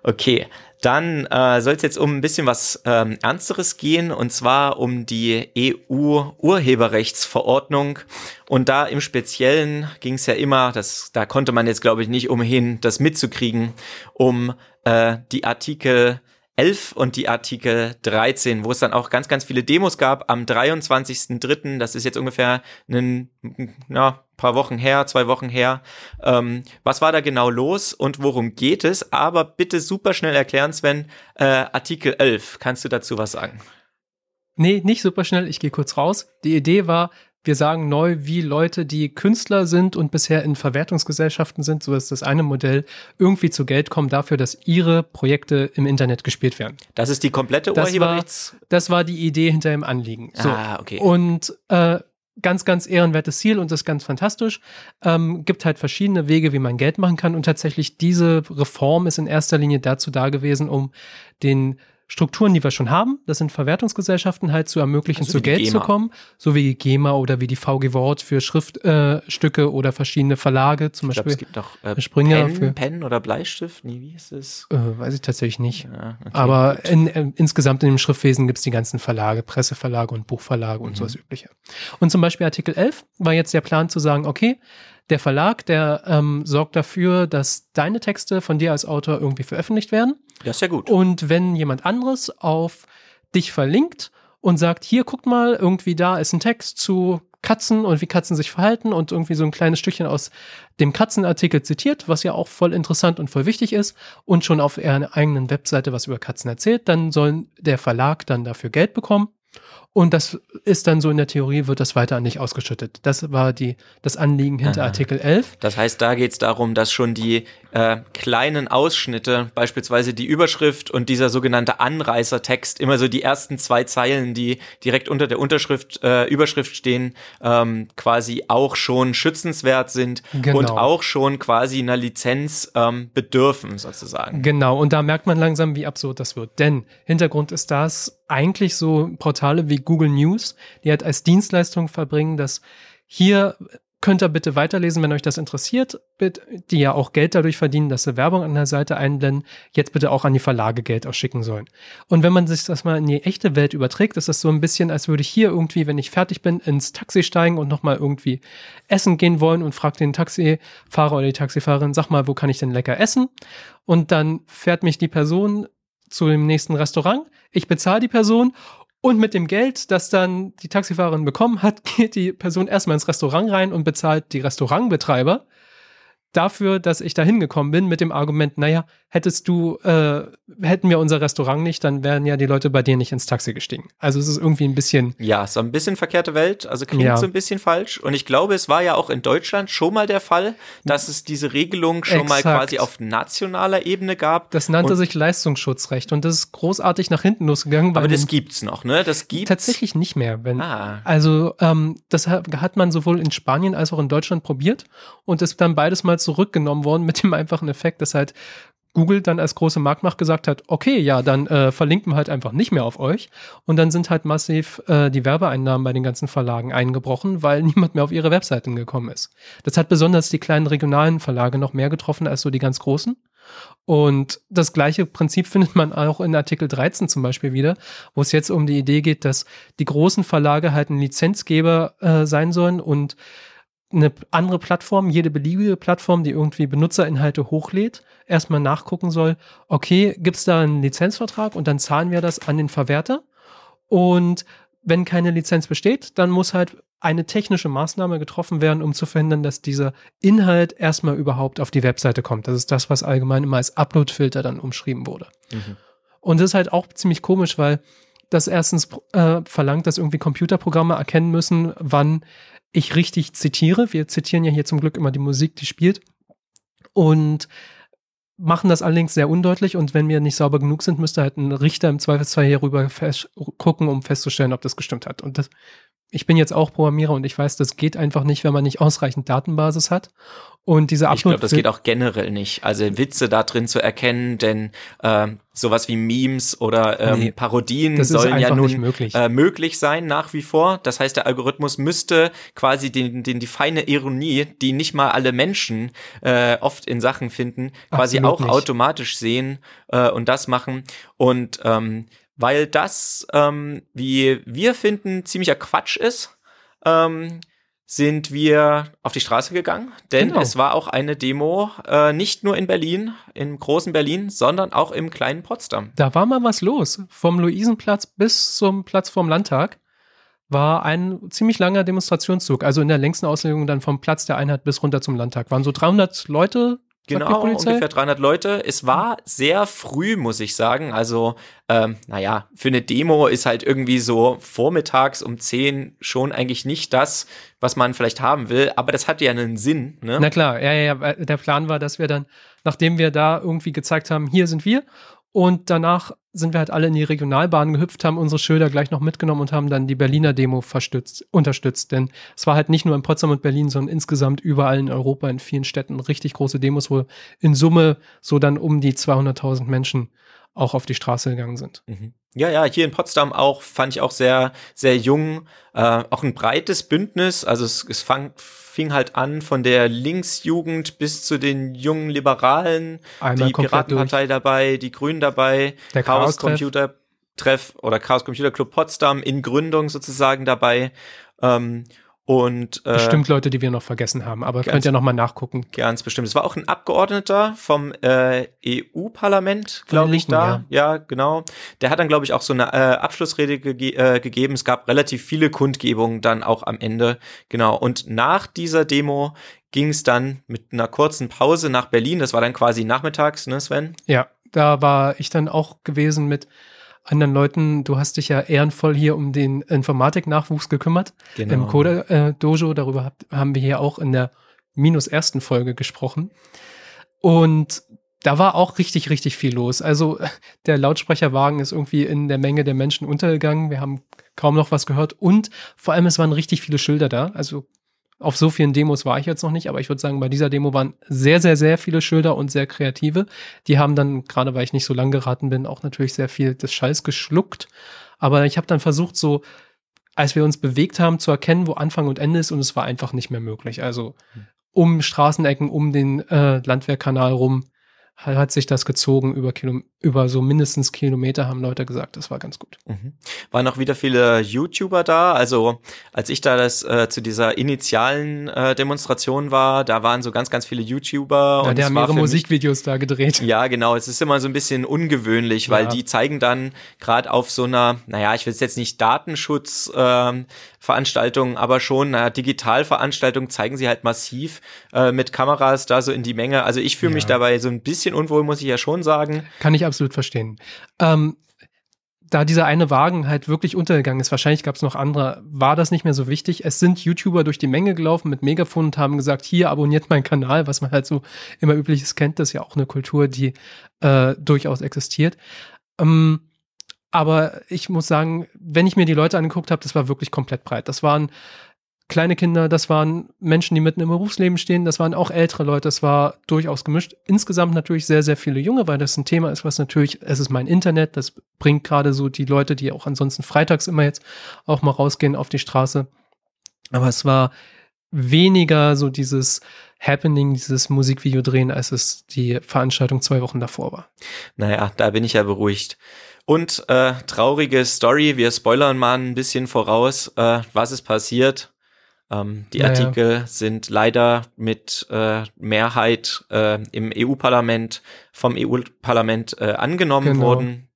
Okay, dann äh, soll es jetzt um ein bisschen was ähm, Ernsteres gehen, und zwar um die EU-Urheberrechtsverordnung. Und da im Speziellen ging es ja immer, das, da konnte man jetzt, glaube ich, nicht umhin, das mitzukriegen, um äh, die Artikel 11 und die Artikel 13, wo es dann auch ganz, ganz viele Demos gab am 23.03., das ist jetzt ungefähr ein ja, paar Wochen her, zwei Wochen her. Ähm, was war da genau los und worum geht es? Aber bitte super schnell erklären, Sven, äh, Artikel 11, kannst du dazu was sagen? Nee, nicht super schnell, ich gehe kurz raus. Die Idee war, wir sagen neu, wie Leute, die Künstler sind und bisher in Verwertungsgesellschaften sind, so ist das eine Modell, irgendwie zu Geld kommen dafür, dass ihre Projekte im Internet gespielt werden. Das ist die komplette Das war, Urheberrechts... das war die Idee hinter dem Anliegen. So. Ah, okay. Und äh, ganz, ganz ehrenwertes Ziel und das ist ganz fantastisch. Ähm, gibt halt verschiedene Wege, wie man Geld machen kann. Und tatsächlich diese Reform ist in erster Linie dazu da gewesen, um den Strukturen, die wir schon haben, das sind Verwertungsgesellschaften, halt zu ermöglichen, Also zu Geld zu kommen, so wie GEMA oder wie die VG Wort für Schriftstücke äh, oder verschiedene Verlage, zum Ich Beispiel. es gibt noch äh, Springer Pen, für- Pen oder Bleistift. Nee, wie ist es? Äh, weiß ich tatsächlich nicht. Ja, okay, Aber in, in, insgesamt in dem Schriftwesen gibt es die ganzen Verlage, Presseverlage und Buchverlage und Mhm. so das Übliche. Und zum Beispiel Artikel 11 war jetzt der Plan zu sagen, okay, der Verlag, der ähm, sorgt dafür, dass deine Texte von dir als Autor irgendwie veröffentlicht werden. Das ist ja gut. Und wenn jemand anderes auf dich verlinkt und sagt, hier guckt mal, irgendwie da ist ein Text zu Katzen und wie Katzen sich verhalten und irgendwie so ein kleines Stückchen aus dem Katzenartikel zitiert, was ja auch voll interessant und voll wichtig ist und schon auf ihrer eigenen Webseite was über Katzen erzählt, dann soll der Verlag dann dafür Geld bekommen. Und das ist dann so in der Theorie, wird das weiter an dich ausgeschüttet. Das war die, das Anliegen hinter Aha. Artikel 11. Das heißt, da geht es darum, dass schon die äh, kleinen Ausschnitte, beispielsweise die Überschrift und dieser sogenannte Anreißertext, immer so die ersten zwei Zeilen, die direkt unter der Unterschrift, äh, Überschrift stehen, ähm, quasi auch schon schützenswert sind Genau. und auch schon quasi einer Lizenz ähm, bedürfen, sozusagen. Genau, und da merkt man langsam, wie absurd das wird. Denn Hintergrund ist das eigentlich so Portale wie Google News, die halt als Dienstleistung verbringen, dass hier könnt ihr bitte weiterlesen, wenn euch das interessiert, die ja auch Geld dadurch verdienen, dass sie Werbung an der Seite einblenden, jetzt bitte auch an die Verlage Geld ausschicken sollen. Und wenn man sich das mal in die echte Welt überträgt, ist das so ein bisschen, als würde ich hier irgendwie, wenn ich fertig bin, ins Taxi steigen und nochmal irgendwie essen gehen wollen und fragt den Taxifahrer oder die Taxifahrerin, sag mal, wo kann ich denn lecker essen? Und dann fährt mich die Person zu dem nächsten Restaurant. Ich bezahle die Person und mit dem Geld, das dann die Taxifahrerin bekommen hat, geht die Person erstmal ins Restaurant rein und bezahlt die Restaurantbetreiber dafür, dass ich da hingekommen bin mit dem Argument, naja, hättest du, äh, hätten wir unser Restaurant nicht, dann wären ja die Leute bei dir nicht ins Taxi gestiegen. Also es ist irgendwie ein bisschen, Ja, so ein bisschen verkehrte Welt, also klingt Ja. so ein bisschen falsch. Und ich glaube, es war ja auch in Deutschland schon mal der Fall, dass es diese Regelung schon mal Exakt. quasi auf nationaler Ebene gab. das nannte Und- sich Leistungsschutzrecht und das ist großartig nach hinten losgegangen. Aber das gibt's noch, ne? Das gibt's. Tatsächlich nicht mehr. Wenn, Ah. Also ähm, das hat, hat man sowohl in Spanien als auch in Deutschland probiert und ist dann beides mal zurückgenommen worden mit dem einfachen Effekt, dass halt Google dann als große Marktmacht gesagt hat, okay, ja, dann äh, verlinken wir halt einfach nicht mehr auf euch. Und dann sind halt massiv äh, die Werbeeinnahmen bei den ganzen Verlagen eingebrochen, weil niemand mehr auf ihre Webseiten gekommen ist. Das hat besonders die kleinen regionalen Verlage noch mehr getroffen als so die ganz großen. Und das gleiche Prinzip findet man auch in Artikel 13 zum Beispiel wieder, wo es jetzt um die Idee geht, dass die großen Verlage halt ein Lizenzgeber äh, sein sollen und eine andere Plattform, jede beliebige Plattform, die irgendwie Benutzerinhalte hochlädt, erstmal nachgucken soll, okay, gibt es da einen Lizenzvertrag und dann zahlen wir das an den Verwerter. Und wenn keine Lizenz besteht, dann muss halt eine technische Maßnahme getroffen werden, um zu verhindern, dass dieser Inhalt erstmal überhaupt auf die Webseite kommt. Das ist das, was allgemein immer als Upload-Filter dann umschrieben wurde. Mhm. Und das ist halt auch ziemlich komisch, weil das erstens äh, verlangt, dass irgendwie Computerprogramme erkennen müssen, wann ich richtig zitiere. Wir zitieren ja hier zum Glück immer die Musik, die spielt. Und machen das allerdings sehr undeutlich und wenn wir nicht sauber genug sind, müsste halt ein Richter im Zweifelsfall hierüber gucken, um festzustellen, ob das gestimmt hat. Und das, ich bin jetzt auch Programmierer und ich weiß, das geht einfach nicht, wenn man nicht ausreichend Datenbasis hat. Und diese Upload Ich glaube, das geht auch generell nicht. Also Witze da drin zu erkennen, denn äh, sowas wie Memes oder ähm, nee, Parodien sollen ja nun möglich. Äh, möglich sein nach wie vor. Das heißt, der Algorithmus müsste quasi den, den die feine Ironie, die nicht mal alle Menschen äh, oft in Sachen finden, quasi Absolut auch nicht. automatisch sehen äh, und das machen. Und ähm, weil das, ähm, wie wir finden, ziemlicher Quatsch ist, ähm, sind wir auf die Straße gegangen, denn genau. es war auch eine Demo, äh, nicht nur in Berlin, im großen Berlin, sondern auch im kleinen Potsdam. Da war mal was los. Vom Luisenplatz bis zum Platz vorm Landtag war ein ziemlich langer Demonstrationszug. Also in der längsten Auslegung dann vom Platz der Einheit bis runter zum Landtag. Waren so 300 Leute Genau, ungefähr 300 Leute. Es war sehr früh, muss ich sagen. Also, ähm, naja, für eine Demo ist halt irgendwie so vormittags um 10 schon eigentlich nicht das, was man vielleicht haben will. Aber das hat ja einen Sinn, ne? Na klar, ja, ja, ja. Der Plan war, dass wir dann, nachdem wir da irgendwie gezeigt haben, hier sind wir und danach sind wir halt alle in die Regionalbahn gehüpft, haben unsere Schilder gleich noch mitgenommen und haben dann die Berliner Demo unterstützt. Denn es war halt nicht nur in Potsdam und Berlin, sondern insgesamt überall in Europa, in vielen Städten richtig große Demos, wo in Summe so dann um die 200.000 Menschen auch auf die Straße gegangen sind. Mhm. Ja, ja, hier in Potsdam auch fand ich auch sehr, sehr jung, äh, auch ein breites Bündnis. Also es, es fang, fing halt an von der Linksjugend bis zu den jungen Liberalen, Einmal die Piratenpartei durch. dabei, die Grünen dabei, der Chaos Computer Treff oder Chaos Computer Club Potsdam in Gründung sozusagen dabei. Ähm, und äh, bestimmt Leute, die wir noch vergessen haben, aber könnt ihr noch mal nachgucken. Ganz bestimmt. Es war auch ein Abgeordneter vom äh, EU-Parlament, glaube ich, da. Ja. ja. genau. Der hat dann, glaube ich, auch so eine äh, Abschlussrede ge äh, gegeben. Es gab relativ viele Kundgebungen dann auch am Ende. Genau. Und nach dieser Demo ging es dann mit einer kurzen Pause nach Berlin. Das war dann quasi nachmittags, ne, Sven? Ja, da war ich dann auch gewesen mit anderen Leuten. Du hast dich ja ehrenvoll hier um den Informatik-Nachwuchs gekümmert genau. im Code-Dojo. Äh, Darüber hab, haben wir hier auch in der minus ersten Folge gesprochen. Und da war auch richtig, richtig viel los. Also der Lautsprecherwagen ist irgendwie in der Menge der Menschen untergegangen. Wir haben kaum noch was gehört. Und vor allem, es waren richtig viele Schilder da. Also auf so vielen Demos war ich jetzt noch nicht, aber ich würde sagen, bei dieser Demo waren sehr, sehr, sehr viele Schilder und sehr kreative. Die haben dann, gerade weil ich nicht so lang geraten bin, auch natürlich sehr viel des Schalls geschluckt. Aber ich habe dann versucht, so, als wir uns bewegt haben, zu erkennen, wo Anfang und Ende ist, und es war einfach nicht mehr möglich. Also um Straßenecken, um den äh, Landwehrkanal rum, hat sich das gezogen über, Kilo, über so mindestens Kilometer, haben Leute gesagt. Das war ganz gut. Mhm. Waren auch wieder viele YouTuber da. Also als ich da das äh, zu dieser initialen äh, Demonstration war, da waren so ganz, ganz viele YouTuber. Ja, und die haben ihre Musikvideos mich, da gedreht. Ja, genau. Es ist immer so ein bisschen ungewöhnlich, weil ja. die zeigen dann gerade auf so einer, naja, ich will es jetzt nicht Datenschutz ähm, Veranstaltung, aber schon, naja, Digitalveranstaltungen zeigen sie halt massiv äh, mit Kameras da so in die Menge. Also ich fühle ja. mich dabei so ein bisschen bisschen unwohl, muss ich ja schon sagen. Kann ich absolut verstehen. Ähm, da dieser eine Wagen halt wirklich untergegangen ist, wahrscheinlich gab es noch andere, war das nicht mehr so wichtig. Es sind YouTuber durch die Menge gelaufen mit Megafon und haben gesagt, hier abonniert meinen Kanal, was man halt so immer übliches kennt. Das ist ja auch eine Kultur, die äh, durchaus existiert. Ähm, aber ich muss sagen, wenn ich mir die Leute angeguckt habe, das war wirklich komplett breit. Das waren kleine Kinder, das waren Menschen, die mitten im Berufsleben stehen, das waren auch ältere Leute, das war durchaus gemischt. Insgesamt natürlich sehr, sehr viele Junge, weil das ein Thema ist, was natürlich, es ist mein Internet, das bringt gerade so die Leute, die auch ansonsten freitags immer jetzt auch mal rausgehen auf die Straße. Aber es war weniger so dieses Happening, dieses Musikvideo drehen, als es die Veranstaltung zwei Wochen davor war. Naja, da bin ich ja beruhigt. Und äh, traurige Story, wir spoilern mal ein bisschen voraus, äh, was ist passiert. Ähm, die naja. Artikel sind leider mit äh, Mehrheit äh, im EU-Parlament vom EU-Parlament äh, angenommen genau. worden.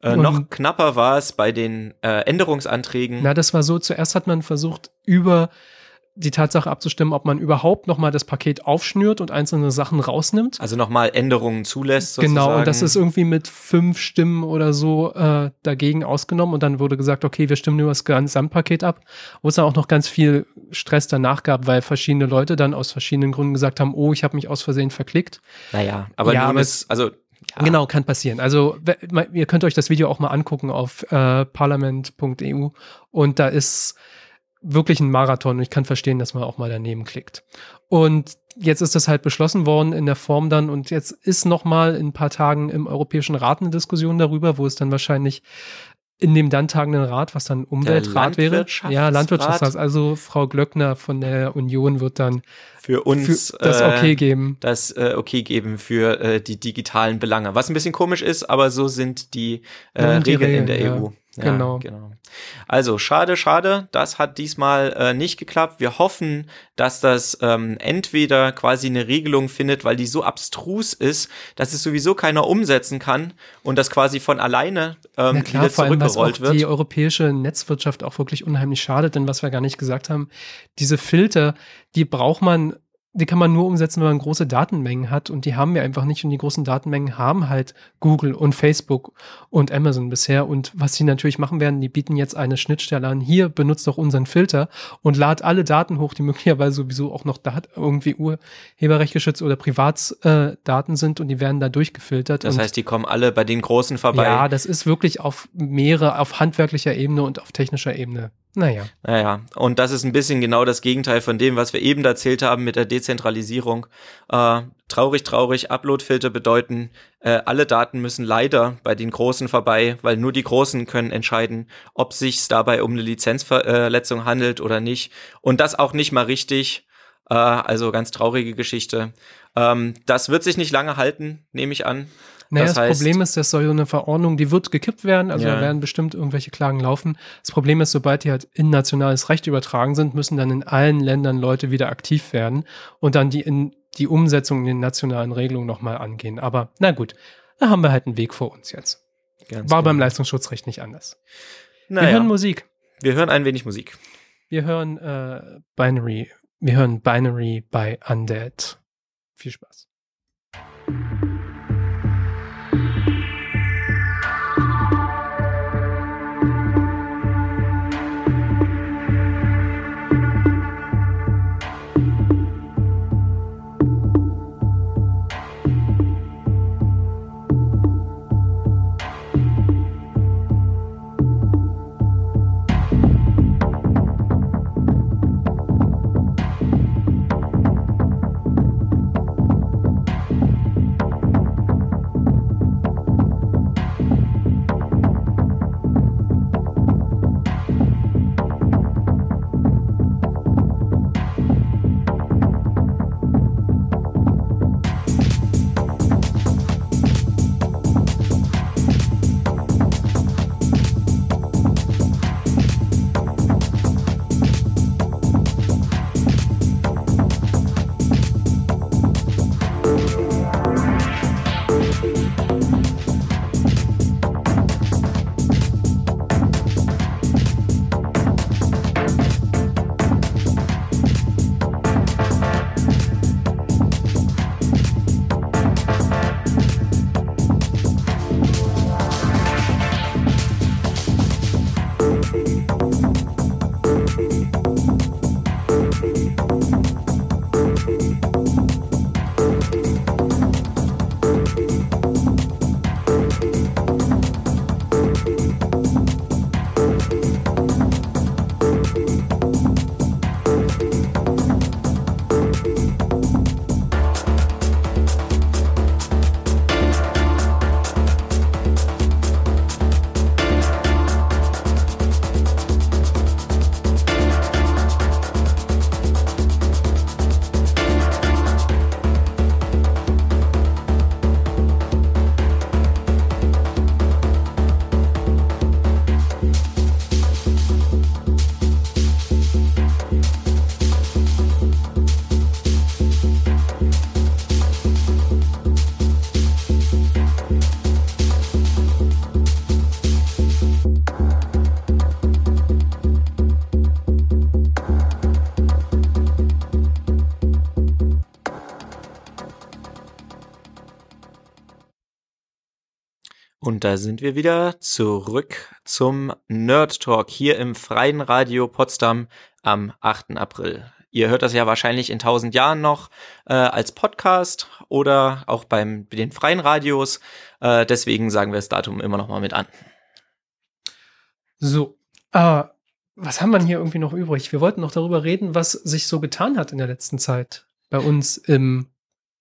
Äh, noch knapper war es bei den äh, Änderungsanträgen. Na, das war so, zuerst hat man versucht, über die Tatsache abzustimmen, ob man überhaupt nochmal das Paket aufschnürt und einzelne Sachen rausnimmt. Also nochmal Änderungen zulässt. Sozusagen. Genau, und das ist irgendwie mit fünf Stimmen oder so äh, dagegen ausgenommen und dann wurde gesagt, okay, wir stimmen über das Gesamtpaket ab, wo es dann auch noch ganz viel Stress danach gab, weil verschiedene Leute dann aus verschiedenen Gründen gesagt haben, oh, ich habe mich aus Versehen verklickt. Naja, aber Ja, nun aber ist, also ja, Genau, kann passieren. Also ihr könnt euch das Video auch mal angucken auf äh, parlament.eu und da ist wirklich ein Marathon und ich kann verstehen, dass man auch mal daneben klickt. Und jetzt ist das halt beschlossen worden in der Form dann und jetzt ist noch mal in ein paar Tagen im Europäischen Rat eine Diskussion darüber, wo es dann wahrscheinlich in dem dann tagenden Rat, was dann Umweltrat wäre. Landwirtschaftsrat? Ja, Landwirtschaftsrat. Also Frau Glöckner von der Union wird dann für uns für das äh, Okay geben. das äh, okay geben für äh, die digitalen Belange. Was ein bisschen komisch ist, aber so sind die, äh, Ja, die Regeln in der Regeln, ja. EU. Genau. genau. Also schade, schade. Das hat diesmal äh, nicht geklappt. Wir hoffen, dass das ähm, entweder quasi eine Regelung findet, weil die so abstrus ist, dass es sowieso keiner umsetzen kann und das quasi von alleine ähm, Na klar, wieder vor allem, was auch wird. die europäische Netzwirtschaft auch wirklich unheimlich schadet, denn was wir gar nicht gesagt haben, diese Filter, die braucht man, die kann man nur umsetzen, wenn man große Datenmengen hat und die haben wir einfach nicht und die großen Datenmengen haben halt Google und Facebook und Amazon bisher und was sie natürlich machen werden, die bieten jetzt eine Schnittstelle an, hier benutzt doch unseren Filter und lad alle Daten hoch, die möglicherweise sowieso auch noch da irgendwie urheberrecht geschützt oder Privatdaten äh, sind und die werden da durchgefiltert. Das heißt, die kommen alle bei den Großen vorbei. ja, das ist wirklich auf mehrere, auf handwerklicher Ebene und auf technischer Ebene. Naja. Naja, und das ist ein bisschen genau das Gegenteil von dem, was wir eben erzählt haben mit der Dezentralisierung. Äh, traurig, traurig, Uploadfilter bedeuten, äh, alle Daten müssen leider bei den Großen vorbei, weil nur die Großen können entscheiden, ob sich dabei um eine Lizenzverletzung handelt oder nicht. Und das auch nicht mal richtig. Äh, also ganz traurige Geschichte. Ähm, das wird sich nicht lange halten, nehme ich an. Naja, Das das, heißt- Problem ist, dass so eine Verordnung, die wird gekippt werden, also Ja. da werden bestimmt irgendwelche Klagen laufen. Das Problem ist, sobald die halt in nationales Recht übertragen sind, müssen dann in allen Ländern Leute wieder aktiv werden und dann die in die Umsetzung in den nationalen Regelungen nochmal angehen. Aber na gut, da haben wir halt einen Weg vor uns jetzt. Ganz War beim genau. Leistungsschutzrecht nicht anders. Naja, Wir hören Musik. wir hören ein wenig Musik. Wir hören äh, Binary. Wir hören Binary bei Undead. Viel Spaß. Und da sind wir wieder zurück zum Nerd Talk hier im Freien Radio Potsdam am 8. April. Ihr hört das ja wahrscheinlich in tausend Jahren noch äh, als Podcast oder auch beim den freien Radios. Äh, deswegen sagen wir das Datum immer noch mal mit an. So, äh, was haben wir hier irgendwie noch übrig? Wir wollten noch darüber reden, was sich so getan hat in der letzten Zeit bei uns im,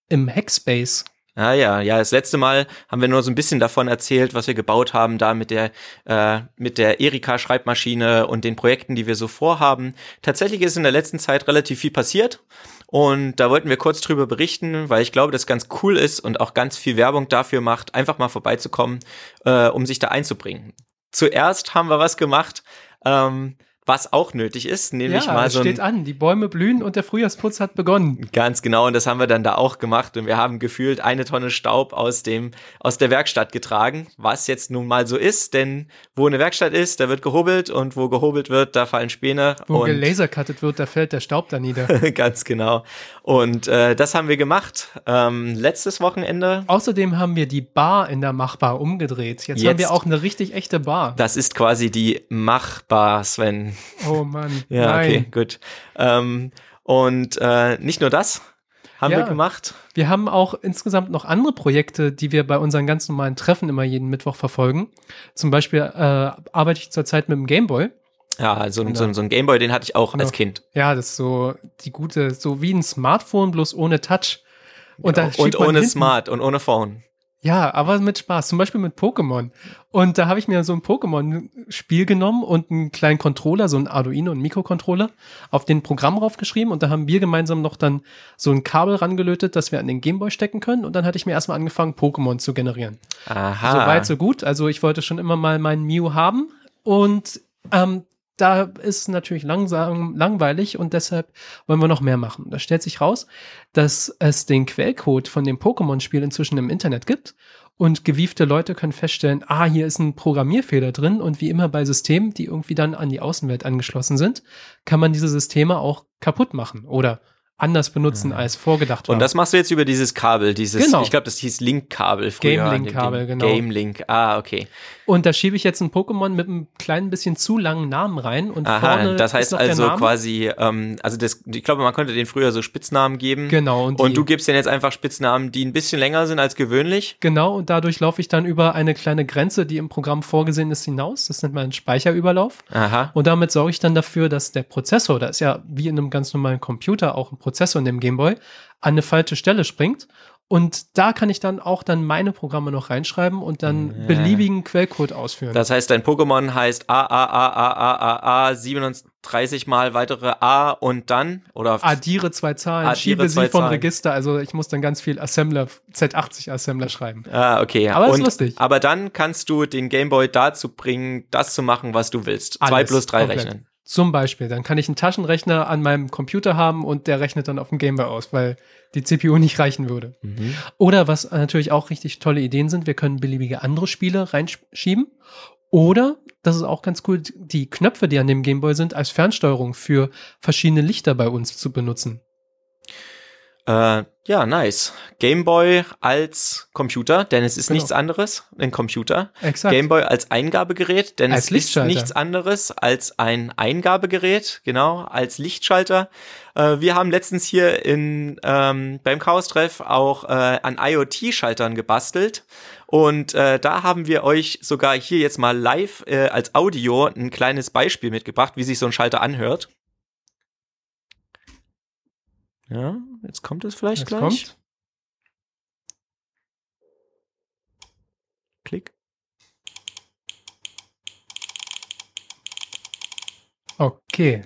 im Hackspace. Ah ja, ja, das letzte Mal haben wir nur so ein bisschen davon erzählt, was wir gebaut haben, da mit der äh, mit der Erika Schreibmaschine und den Projekten, die wir so vorhaben. Tatsächlich ist in der letzten Zeit relativ viel passiert und da wollten wir kurz drüber berichten, weil ich glaube, das ganz cool ist und auch ganz viel Werbung dafür macht, einfach mal vorbeizukommen, äh, um sich da einzubringen. Zuerst haben wir was gemacht. Ähm, was auch nötig ist, nämlich ja, mal es so steht ein, an, die Bäume blühen und der Frühjahrsputz hat begonnen. Ganz genau, und das haben wir dann da auch gemacht und wir haben gefühlt eine Tonne Staub aus dem aus der Werkstatt getragen, was jetzt nun mal so ist, denn wo eine Werkstatt ist, da wird gehobelt und wo gehobelt wird, da fallen Späne Wo gelasercuttet wird, da fällt der Staub da nieder. ganz genau. Und äh, das haben wir gemacht ähm, letztes Wochenende. Außerdem haben wir die Bar in der Machbar umgedreht. Jetzt, haben Jetzt- wir auch eine richtig echte Bar. Das ist quasi die Machbar, Sven. Oh Mann. Ja, Nein. okay, gut. Ähm, und äh, nicht nur das haben Ja. wir gemacht. Wir haben auch insgesamt noch andere Projekte, die wir bei unseren ganz normalen Treffen immer jeden Mittwoch verfolgen. Zum Beispiel äh, arbeite ich zurzeit mit dem Gameboy. Ja, so, so, so ein Gameboy, den hatte ich auch als Genau. Kind. Ja, das ist so die gute, so wie ein Smartphone, bloß ohne Touch. Und, schiebt und ohne hinten- Smart und ohne Phone. Ja, aber mit Spaß. Zum Beispiel mit Pokémon. Und da habe ich mir so ein Pokémon-Spiel genommen und einen kleinen Controller, so ein Arduino und Mikrocontroller, auf den Programm raufgeschrieben und da haben wir gemeinsam noch dann so ein Kabel rangelötet, das wir an den Gameboy stecken können. Und dann hatte ich mir erstmal angefangen, Pokémon zu generieren. Aha. So weit, so gut. Also ich wollte schon immer mal meinen Mew haben und ähm, da ist es natürlich langsam langweilig und deshalb wollen wir noch mehr machen. Da stellt sich raus, dass es den Quellcode von dem Pokémon-Spiel inzwischen im Internet gibt und gewiefte Leute können feststellen, ah, hier ist ein Programmierfehler drin und wie immer bei Systemen, die irgendwie dann an die Außenwelt angeschlossen sind, kann man diese Systeme auch kaputt machen oder anders benutzen als vorgedacht war. Und das machst du jetzt über dieses Kabel, dieses, Genau. ich glaube, das hieß Link-Kabel früher. Game-Link-Kabel, genau. Game-Link, ah, okay. Und da schiebe ich jetzt ein Pokémon mit einem kleinen bisschen zu langen Namen rein und Aha, vorne das heißt also quasi, ähm, also das, ich glaube, man konnte den früher so Spitznamen geben. Genau, und Und, du gibst denen jetzt einfach Spitznamen, die ein bisschen länger sind als gewöhnlich. Genau, und dadurch laufe ich dann über eine kleine Grenze, die im Programm vorgesehen ist, hinaus. Das nennt man einen Speicherüberlauf. Aha. Und damit sorge ich dann dafür, dass der Prozessor, da ist ja wie in einem ganz normalen Computer auch ein Prozessor in dem Gameboy, an eine falsche Stelle springt. Und da kann ich dann auch dann meine Programme noch reinschreiben und dann beliebigen Quellcode ausführen. Das heißt, dein Pokémon heißt A, A, A, A, A, A, A, 37 mal weitere A und dann, oder? Addiere zwei Zahlen, Addiere schiebe zwei sie vom Zahlen. Register. Also ich muss dann ganz viel Assembler, Z80 Assembler schreiben. Ah, okay. Aber ist und, lustig. Aber dann kannst du den Gameboy dazu bringen, das zu machen, was du willst. Zwei Alles plus drei komplett. rechnen. Zum Beispiel, dann kann ich einen Taschenrechner an meinem Computer haben und der rechnet dann auf dem Gameboy aus, weil die CPU nicht reichen würde. Mhm. Oder was natürlich auch richtig tolle Ideen sind, wir können beliebige andere Spiele reinschieben. Oder, das ist auch ganz cool, die Knöpfe, die an dem Gameboy sind, als Fernsteuerung für verschiedene Lichter bei uns zu benutzen. Äh, ja, nice. Gameboy als Computer, denn es ist Genau. nichts anderes, ein Computer. Exakt. Gameboy als Eingabegerät, denn Als es ist nichts anderes als ein Eingabegerät, genau, als Lichtschalter. Äh, wir haben letztens hier in, ähm, beim Chaos-Treff auch äh, an IoT-Schaltern gebastelt. Und äh, da haben wir euch sogar hier jetzt mal live äh, als Audio ein kleines Beispiel mitgebracht, wie sich so ein Schalter anhört. Ja, jetzt kommt es vielleicht Jetzt gleich. kommt. Klick. Okay.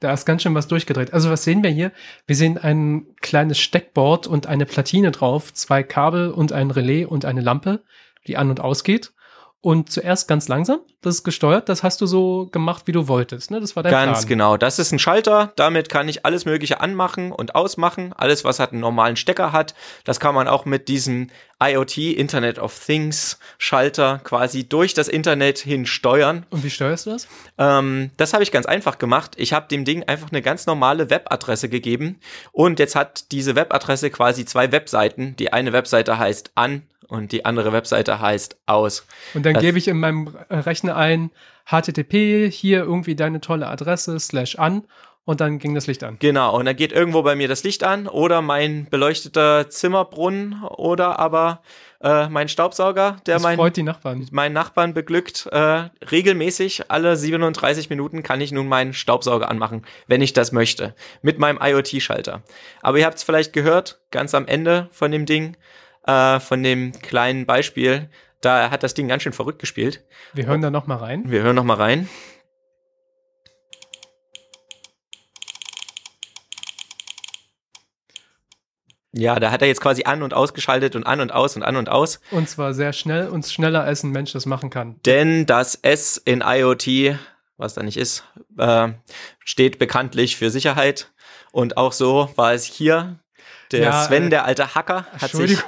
Da ist ganz schön was durchgedreht. Also was sehen wir hier? Wir sehen ein kleines Steckboard und eine Platine drauf, zwei Kabel und ein Relais und eine Lampe, die an und ausgeht. Und zuerst ganz langsam, das ist gesteuert, das hast du so gemacht, wie du wolltest. Ne? Das war dein Ganz Plan. genau. Das ist ein Schalter. Damit kann ich alles Mögliche anmachen und ausmachen. Alles, was halt einen normalen Stecker hat. Das kann man auch mit diesem IoT, Internet of Things Schalter quasi durch das Internet hin steuern. Und wie steuerst du das? Ähm, das habe ich ganz einfach gemacht. Ich habe dem Ding einfach eine ganz normale Webadresse gegeben. Und jetzt hat diese Webadresse quasi zwei Webseiten. Die eine Webseite heißt an und die andere Webseite heißt aus. Und dann Das- gebe ich in meinem Rechner ein HTTP, hier irgendwie deine tolle Adresse, slash an und dann ging das Licht an. Genau, und dann geht irgendwo bei mir das Licht an oder mein beleuchteter Zimmerbrunnen oder aber äh, mein Staubsauger, der Das mein, freut die Nachbarn. meinen Nachbarn beglückt. Äh, regelmäßig, alle 37 Minuten kann ich nun meinen Staubsauger anmachen, wenn ich das möchte, mit meinem IoT-Schalter. Aber ihr habt es vielleicht gehört, ganz am Ende von dem Ding, äh, von dem kleinen Beispiel, da hat das Ding ganz schön verrückt gespielt. Wir hören da noch mal rein. Wir hören noch mal rein. Ja, da hat er jetzt quasi an und ausgeschaltet und an und aus und an und aus. Und zwar sehr schnell und schneller, als ein Mensch das machen kann. Denn das S in IoT, was da nicht ist, äh, steht bekanntlich für Sicherheit. Und auch so war es hier. Der Ja, Sven, äh, der alte Hacker, hat sich,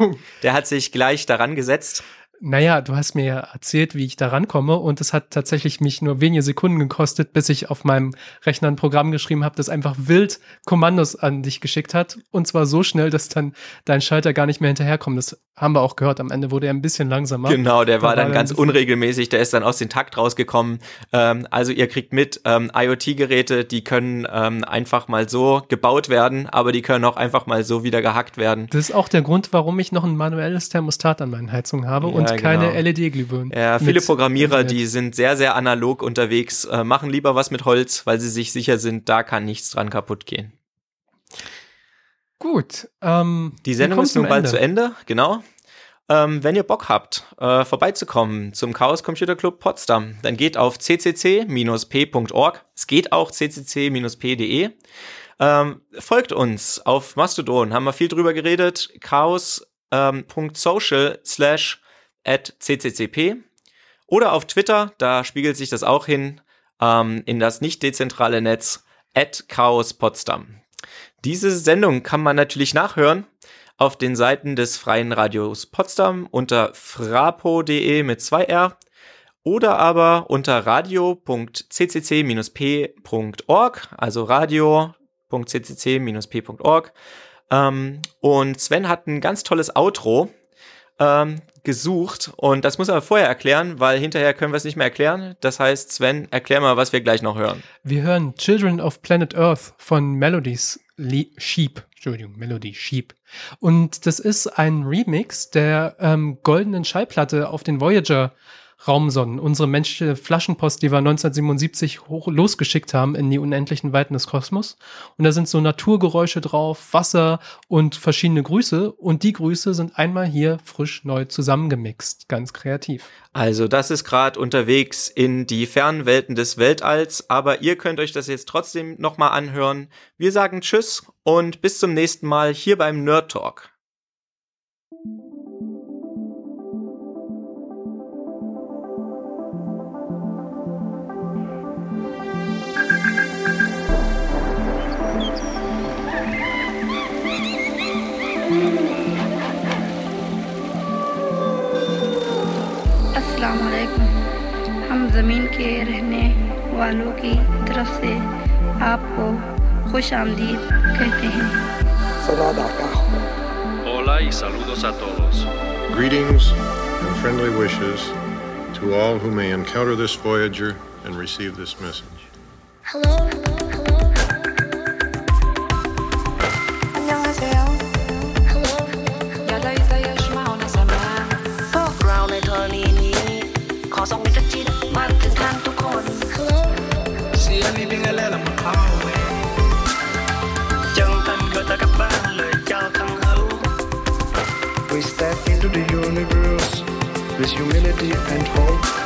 der hat sich gleich daran gesetzt. Naja, du hast mir ja erzählt, wie ich da rankomme und es hat tatsächlich mich nur wenige Sekunden gekostet, bis ich auf meinem Rechner ein Programm geschrieben habe, das einfach wild Kommandos an dich geschickt hat und zwar so schnell, dass dann dein Schalter gar nicht mehr hinterherkommt. Das haben wir auch gehört. Am Ende wurde er ein bisschen langsamer. Genau, der war war dann er ganz unregelmäßig, der ist dann aus dem Takt rausgekommen. Ähm, also ihr kriegt mit, ähm, IoT-Geräte, die können ähm, einfach mal so gebaut werden, aber die können auch einfach mal so wieder gehackt werden. Das ist auch der Grund, warum ich noch ein manuelles Thermostat an meinen Heizungen habe Ja, und keine genau. LED-Glühbirnen. Ja, viele Programmierer, Internet. die sind sehr, sehr analog unterwegs, äh, machen lieber was mit Holz, weil sie sich sicher sind, da kann nichts dran kaputt gehen. Gut. Ähm, Die Sendung ist nun bald Ende. zu Ende, genau. Ähm, wenn ihr Bock habt, äh, vorbeizukommen zum Chaos Computer Club Potsdam, dann geht auf ccc-p.org. Es geht auch ccc-p.de. Ähm, folgt uns auf Mastodon, haben wir viel drüber geredet. chaos.social slash at cccp. Oder auf Twitter, da spiegelt sich das auch hin, ähm, in das nicht dezentrale Netz at Chaos Potsdam. Diese Sendung kann man natürlich nachhören auf den Seiten des Freien Radios Potsdam unter frapo.de mit 2r oder aber unter radio.ccc-p.org, also radio.ccc-p.org. Ähm, und Sven hat ein ganz tolles Outro ähm, gesucht und das muss er vorher erklären, weil hinterher können wir es nicht mehr erklären. Das heißt, Sven, erklär mal, was wir gleich noch hören. Wir hören Children of Planet Earth von Melodies Le Sheep. Entschuldigung, Melody Sheep. Und das ist ein Remix der ähm, goldenen Schallplatte auf den Voyager Raumsonnen, unsere menschliche Flaschenpost, die wir 1977 hoch losgeschickt haben in die unendlichen Weiten des Kosmos. Und da sind so Naturgeräusche drauf, Wasser und verschiedene Grüße. Und die Grüße sind einmal hier frisch neu zusammengemixt. Ganz kreativ. Also das ist gerade unterwegs in die fernen Welten des Weltalls, aber ihr könnt euch das jetzt trotzdem nochmal anhören. Wir sagen Tschüss und bis zum nächsten Mal hier beim Nerd Talk. के रहने वालों की तरफ से आपको खुश आमदीद कहते हैं Hola y saludos a todos. Greetings and friendly wishes to all who may encounter this Voyager and receive this message. Hello, 안 Humility and hope.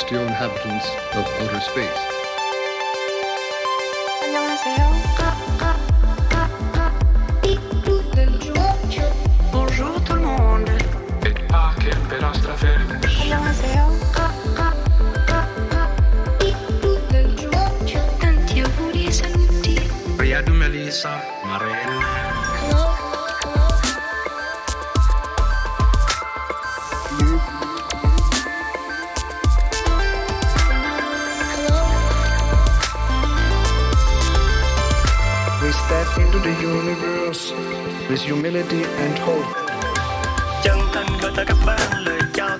Extraterrestrial inhabitants of outer space. We step into the universe with humility and hope. chân thành bạn lời chào